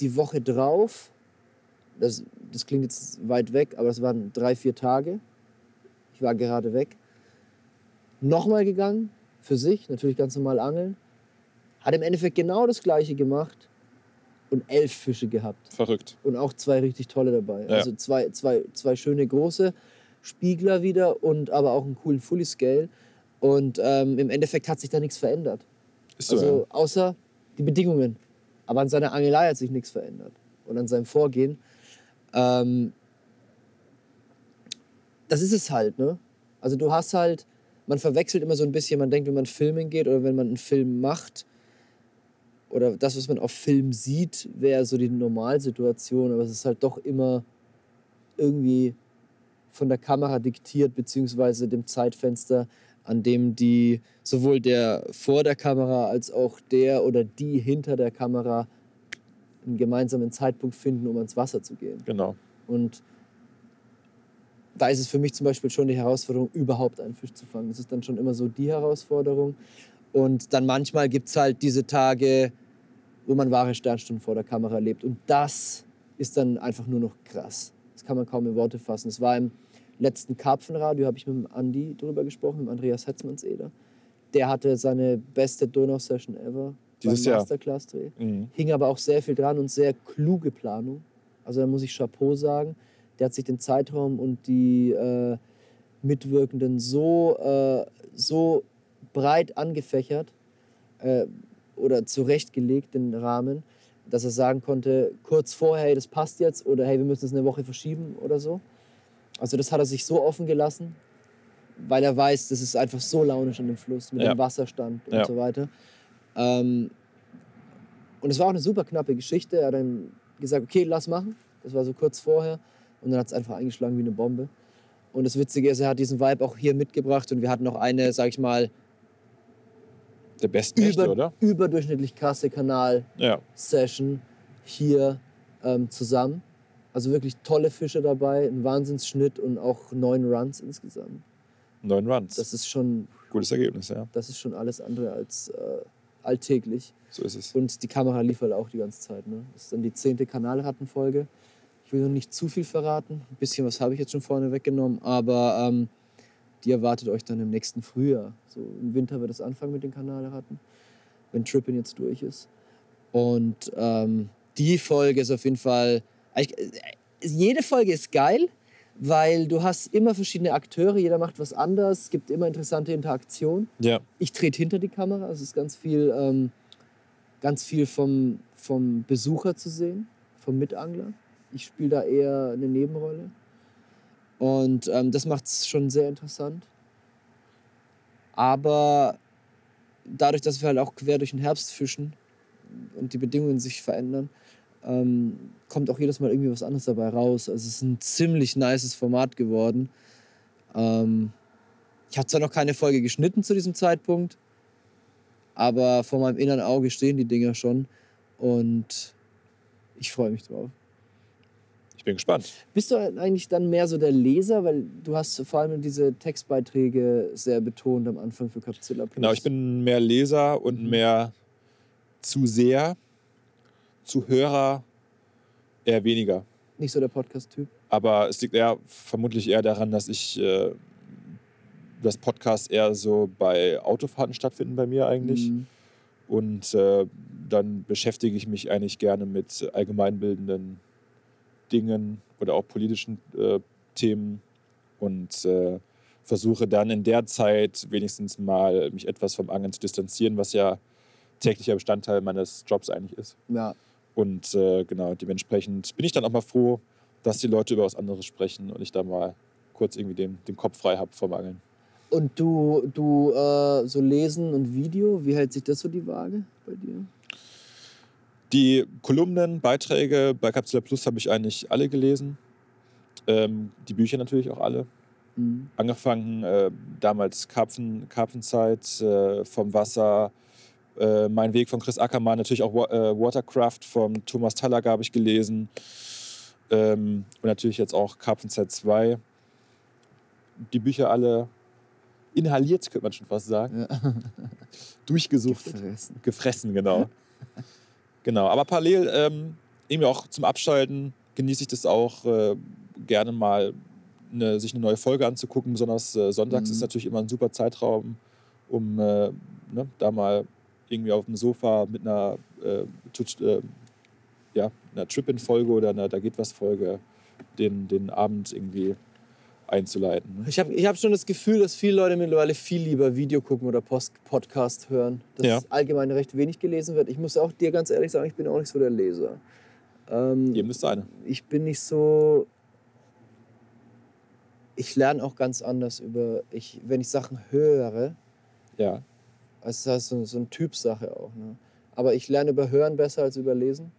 die Woche drauf das, das klingt jetzt weit weg, aber das waren drei, vier Tage. Ich war gerade weg. Nochmal gegangen, für sich, natürlich ganz normal angeln. Hat im Endeffekt genau das gleiche gemacht und elf Fische gehabt. Verrückt. Und auch zwei richtig tolle dabei. Ja. Also zwei, zwei, zwei schöne große Spiegler wieder und aber auch einen coolen Fully Scale. Und ähm, im Endeffekt hat sich da nichts verändert. Ist so, also ja. außer die Bedingungen. Aber an seiner Angelei hat sich nichts verändert. Und an seinem Vorgehen. Ähm, das ist es halt, ne? Also du hast halt, man verwechselt immer so ein bisschen, man denkt, wenn man filmen geht oder wenn man einen Film macht, oder das, was man auf Film sieht, wäre so die Normalsituation, aber es ist halt doch immer irgendwie von der Kamera diktiert, beziehungsweise dem Zeitfenster, an dem die sowohl der vor der Kamera als auch der oder die hinter der Kamera einen gemeinsamen Zeitpunkt finden, um ans Wasser zu gehen. Genau. Und da ist es für mich zum Beispiel schon die Herausforderung, überhaupt einen Fisch zu fangen. Das ist dann schon immer so die Herausforderung. Und dann manchmal gibt es halt diese Tage, wo man wahre Sternstunden vor der Kamera lebt. Und das ist dann einfach nur noch krass. Das kann man kaum in Worte fassen. Es war im letzten Karpfenradio, habe ich mit dem Andi drüber gesprochen, mit Andreas Hetzmannseder. Der hatte seine beste Donau-Session ever. Dieses beim Masterclass-Dreh. Mhm. Hing aber auch sehr viel dran und sehr kluge Planung. Also da muss ich Chapeau sagen. Der hat sich den Zeitraum und die äh, Mitwirkenden so, äh, so breit angefächert äh, oder zurechtgelegt, den Rahmen, dass er sagen konnte, kurz vorher, hey, das passt jetzt oder hey, wir müssen es eine Woche verschieben oder so. Also das hat er sich so offen gelassen, weil er weiß, das ist einfach so launisch an dem Fluss mit ja. dem Wasserstand und ja. so weiter. Ähm, und es war auch eine super knappe Geschichte. Er hat dann gesagt, okay, lass machen. Das war so kurz vorher. Und dann hat es einfach eingeschlagen wie eine Bombe. Und das Witzige ist, er hat diesen Vibe auch hier mitgebracht und wir hatten noch eine, sag ich mal, der besten Nächte, über, oder? Überdurchschnittlich krasse Kanal-Session ja. hier ähm, zusammen. Also wirklich tolle Fische dabei, ein Wahnsinnsschnitt und auch neun Runs insgesamt. Neun Runs. Das ist schon. Gutes Ergebnis, ja. Das ist schon alles andere als äh, alltäglich. So ist es. Und die Kamera liefert auch die ganze Zeit. Ne? Das ist dann die zehnte Kanalrattenfolge. Ich will noch nicht zu viel verraten. Ein bisschen was habe ich jetzt schon vorne weggenommen, aber ähm, die erwartet euch dann im nächsten Frühjahr. So im Winter wird es anfangen mit den Kanalratten, wenn Trippin jetzt durch ist. Und ähm, die Folge ist auf jeden Fall. Äh, jede Folge ist geil, weil du hast immer verschiedene Akteure, jeder macht was anders, es gibt immer interessante Interaktion. Ja. Ich trete hinter die Kamera, es ist ganz viel, ähm, ganz viel vom, vom Besucher zu sehen, vom Mitangler. Ich spiele da eher eine Nebenrolle. Und ähm, das macht es schon sehr interessant. Aber dadurch, dass wir halt auch quer durch den Herbst fischen und die Bedingungen sich verändern, ähm, kommt auch jedes Mal irgendwie was anderes dabei raus. Also es ist ein ziemlich nices Format geworden. Ähm, ich habe zwar noch keine Folge geschnitten zu diesem Zeitpunkt, aber vor meinem inneren Auge stehen die Dinger schon und ich freue mich drauf. Ich bin gespannt. Bist du eigentlich dann mehr so der Leser, weil du hast vor allem diese Textbeiträge sehr betont am Anfang für Capzilla Plus. Genau, ich bin mehr Leser und mhm. mehr Zuseher, Zuhörer eher weniger. Nicht so der Podcast-Typ. Aber es liegt eher vermutlich eher daran, dass ich äh, das Podcast eher so bei Autofahrten stattfinden bei mir eigentlich. Mhm. Und äh, dann beschäftige ich mich eigentlich gerne mit allgemeinbildenden Dingen oder auch politischen äh, Themen und äh, versuche dann in der Zeit wenigstens mal mich etwas vom Angeln zu distanzieren, was ja täglicher Bestandteil meines Jobs eigentlich ist. Ja. Und äh, genau, dementsprechend bin ich dann auch mal froh, dass die Leute über was anderes sprechen und ich da mal kurz irgendwie den, den Kopf frei habe vom Angeln. Und du, du äh, so Lesen und Video, wie hält sich das so die Waage bei dir? Die Kolumnen, Beiträge bei Capsula Plus habe ich eigentlich alle gelesen. Ähm, die Bücher natürlich auch alle. Mhm. Angefangen äh, damals Karpfen, Karpfenzeit, äh, vom Wasser, äh, Mein Weg von Chris Ackermann, natürlich auch äh, Watercraft von Thomas Tallager habe ich gelesen. Ähm, und natürlich jetzt auch Karpfenzeit 2. Die Bücher alle inhaliert, könnte man schon fast sagen. Ja. Durchgesucht. Gefressen. Gefressen, genau. Genau, aber parallel ähm, irgendwie auch zum Abschalten genieße ich das auch äh, gerne mal, eine, sich eine neue Folge anzugucken. Besonders äh, sonntags mhm. ist natürlich immer ein super Zeitraum, um äh, ne, da mal irgendwie auf dem Sofa mit einer, äh, äh, ja, einer Trip-In-Folge oder einer Da geht was-Folge den, den Abend irgendwie einzuleiten. Ne? Ich habe ich hab schon das Gefühl, dass viele Leute mittlerweile viel lieber Video gucken oder Post Podcast hören. Dass ja. allgemein recht wenig gelesen wird. Ich muss auch dir ganz ehrlich sagen, ich bin auch nicht so der Leser. Ähm, Jedem ist seine. Ich bin nicht so. Ich lerne auch ganz anders über. Ich, wenn ich Sachen höre. Ja. Also das ist so, so eine Typsache auch. Ne? Aber ich lerne über Hören besser als über Lesen.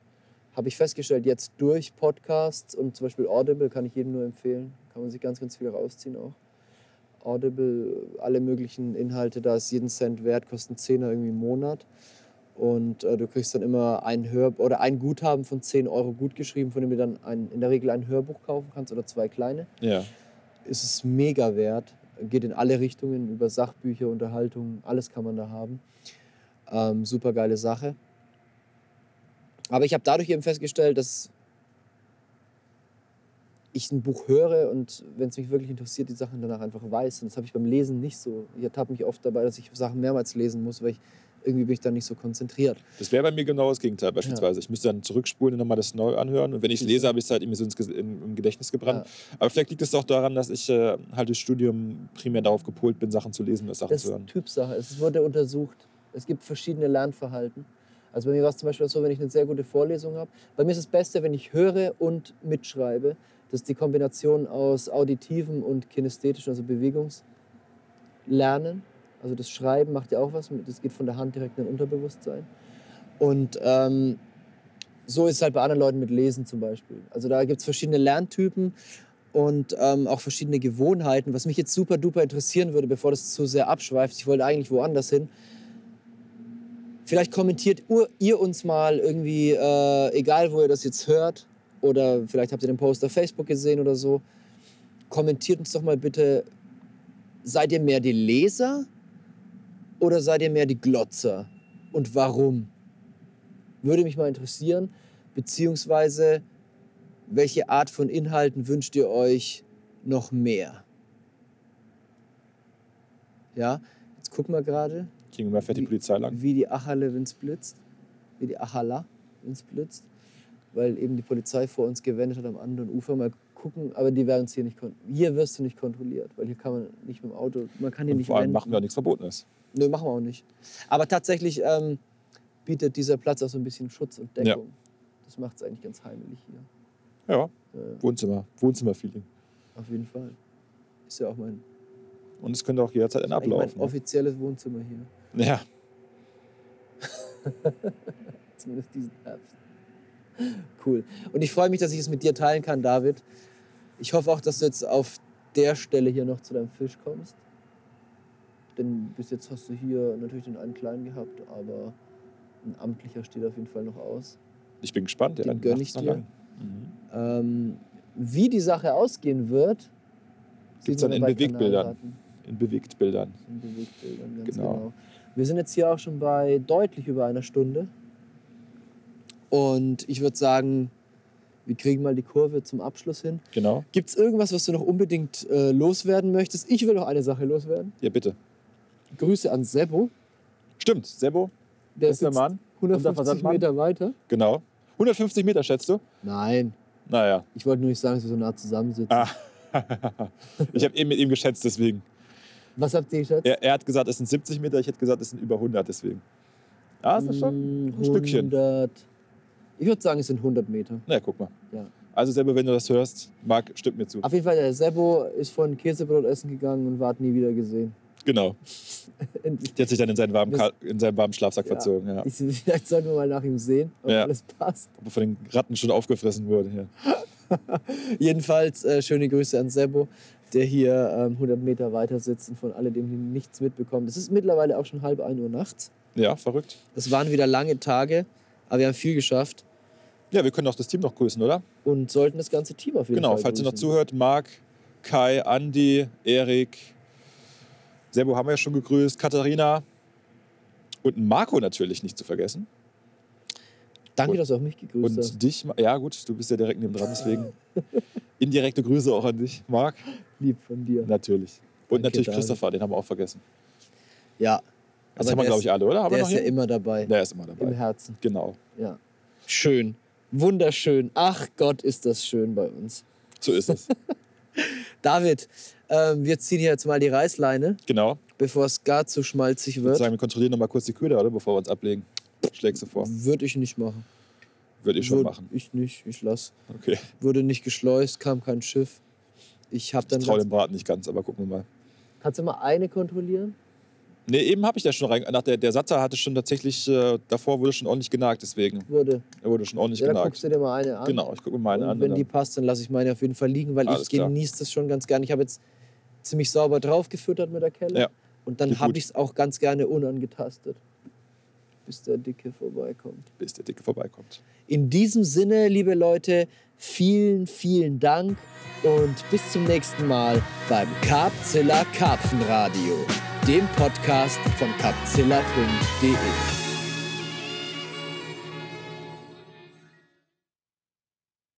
Habe ich festgestellt, jetzt durch Podcasts und zum Beispiel Audible kann ich jedem nur empfehlen. Kann man sich ganz, ganz viel rausziehen auch. Audible, alle möglichen Inhalte, da ist jeden Cent wert, kosten 10 irgendwie im Monat. Und äh, du kriegst dann immer ein Hör oder ein Guthaben von 10 Euro gut geschrieben, von dem du dann ein, in der Regel ein Hörbuch kaufen kannst oder zwei kleine. Ja. Ist es mega wert. Geht in alle Richtungen, über Sachbücher, Unterhaltung, alles kann man da haben. Ähm, super geile Sache. Aber ich habe dadurch eben festgestellt, dass ich ein Buch höre und wenn es mich wirklich interessiert, die Sachen danach einfach weiß. Und das habe ich beim Lesen nicht so. Ich ertappe mich oft dabei, dass ich Sachen mehrmals lesen muss, weil ich irgendwie bin ich dann nicht so konzentriert. Das wäre bei mir genau das Gegenteil beispielsweise. Ja. Ich müsste dann zurückspulen und nochmal das neu anhören. Und wenn ich es lese, habe ich es halt irgendwie so ins, im Gedächtnis gebrannt. Ja. Aber vielleicht liegt es auch daran, dass ich äh, halt das Studium primär darauf gepolt bin, Sachen zu lesen und Sachen das zu hören. Das ist Typsache. Es wurde untersucht. Es gibt verschiedene Lernverhalten. Also bei mir war es zum Beispiel so, wenn ich eine sehr gute Vorlesung habe. Bei mir ist das Beste, wenn ich höre und mitschreibe. Das ist die Kombination aus auditivem und kinästhetischen, also Bewegungslernen. Also das Schreiben macht ja auch was, das geht von der Hand direkt in den Unterbewusstsein. Und ähm, so ist es halt bei anderen Leuten mit Lesen zum Beispiel. Also da gibt es verschiedene Lerntypen und ähm, auch verschiedene Gewohnheiten. Was mich jetzt super duper interessieren würde, bevor das zu sehr abschweift, ich wollte eigentlich woanders hin. Vielleicht kommentiert ihr uns mal irgendwie, äh, egal wo ihr das jetzt hört, oder vielleicht habt ihr den Post auf Facebook gesehen oder so. Kommentiert uns doch mal bitte, seid ihr mehr die Leser oder seid ihr mehr die Glotzer? Und warum? Würde mich mal interessieren. Beziehungsweise, welche Art von Inhalten wünscht ihr euch noch mehr? Ja, jetzt gucken wir gerade. Gegenüber fährt die Polizei lang. Wie die Achale, wenn es blitzt. Wie die Achala, wenn es blitzt weil eben die Polizei vor uns gewendet hat am anderen Ufer. Mal gucken, aber die werden uns hier nicht Hier wirst du nicht kontrolliert, weil hier kann man nicht mit dem Auto, man kann hier Und nicht vor allem wenden. machen wir auch nichts Verbotenes. Nö, machen wir auch nicht. Aber tatsächlich ähm, bietet dieser Platz auch so ein bisschen Schutz und Deckung. Ja. Das macht es eigentlich ganz heimelig hier. Ja, äh, Wohnzimmer, Wohnzimmerfeeling. Auf jeden Fall. Ist ja auch mein... Und es könnte auch jederzeit ein Ablauf. Mein ne? offizielles Wohnzimmer hier. Ja. Zumindest diesen Herbst. Cool. Und ich freue mich, dass ich es mit dir teilen kann, David. Ich hoffe auch, dass du jetzt auf der Stelle hier noch zu deinem Fisch kommst. Denn bis jetzt hast du hier natürlich den einen kleinen gehabt, aber ein amtlicher steht auf jeden Fall noch aus. Ich bin gespannt. Den ja, gönne ich dir. Mhm. Ähm, wie die Sache ausgehen wird, gibt es dann in Bewegtbildern. In Bewegtbildern. In Bewegtbildern, ganz genau. genau. Wir sind jetzt hier auch schon bei deutlich über einer Stunde. Und ich würde sagen, wir kriegen mal die Kurve zum Abschluss hin. Genau. Gibt es irgendwas, was du noch unbedingt äh, loswerden möchtest? Ich will noch eine Sache loswerden. Ja, bitte. Grüße an Sebo. Stimmt, Sebo. Der ist der Mann. 150 Meter weiter. Genau. 150 Meter, schätzt du? Nein. Naja. Ich wollte nur nicht sagen, dass wir so nah zusammensitzen. Ah. ich habe eben mit ihm geschätzt, deswegen. Was habt ihr geschätzt? Er, er, hat gesagt, es sind 70 Meter, ich hätte gesagt, es sind über 100, deswegen. Ja, ist das schon ein 100. Stückchen. Ich würde sagen, es sind 100 Meter. Na, guck mal. Ja. Also Sebo, wenn du das hörst, Marc, stimmt mir zu. Auf jeden Fall, der Sebo ist von Käsebrot essen gegangen und war nie wieder gesehen. Genau. Der hat sich dann in seinen warmen, in seinen warmen Schlafsack ja. verzogen. Ja. Vielleicht sollten wir mal nach ihm sehen, ob ja. alles passt. Ob er von den Ratten schon aufgefressen wurde. Ja. Jedenfalls äh, schöne Grüße an Sebo, der hier ähm, 100 Meter weiter sitzt und von alledem nichts mitbekommt. Es ist mittlerweile auch schon halb 1 Uhr nachts. Ja, verrückt. Es waren wieder lange Tage, aber wir haben viel geschafft. Ja, wir können auch das Team noch grüßen, oder? Und sollten das ganze Team auf jeden genau, Fall Genau, falls ihr noch zuhört, Marc, Kai, Andi, Erik, Sebo haben wir ja schon gegrüßt, Katharina und Marco natürlich nicht zu vergessen. Danke, und, dass du auch mich gegrüßt hast. Und dich, ja gut, du bist ja direkt neben dran, deswegen indirekte Grüße auch an dich, Marc. Lieb von dir. Natürlich. Und Danke, natürlich Christopher, den haben wir auch vergessen. Ja. Das haben wir, glaube ich, alle, oder? Haben der ist ja immer dabei. Der ist immer dabei. Im Herzen. Genau. Ja. Schön. Wunderschön. Ach Gott, ist das schön bei uns. So ist es. David, äh, wir ziehen hier jetzt mal die Reißleine. Genau. Bevor es gar zu schmalzig wird. Ich würde sagen, wir kontrollieren noch mal kurz die Köder, oder? Bevor wir uns ablegen. Schlägst du vor? Würde ich nicht machen. Würde ich schon Würde machen. Ich nicht, ich lass. Okay. Wurde nicht geschleust, kam kein Schiff. Ich habe dann. Ich traue dem Braten nicht ganz, aber gucken wir mal. Kannst du mal eine kontrollieren? Ne, eben habe ich da schon rein. Nach der, der Satzer hatte schon tatsächlich, äh, davor wurde schon ordentlich genagt, deswegen. Wurde. Er wurde schon ordentlich ja, genagt. Dann guckst du dir mal eine an. Genau, ich gucke mir meine Und an. Wenn die passt, dann lasse ich meine auf jeden Fall liegen, weil Alles ich genieße das schon ganz gerne. Ich habe jetzt ziemlich sauber draufgefüttert mit der Kelle. Ja. Und dann habe ich es auch ganz gerne unangetastet. Bis der Dicke vorbeikommt. Bis der Dicke vorbeikommt. In diesem Sinne, liebe Leute, vielen, vielen Dank und bis zum nächsten Mal beim Carpzilla Karpfenradio, dem Podcast von carpzilla.de.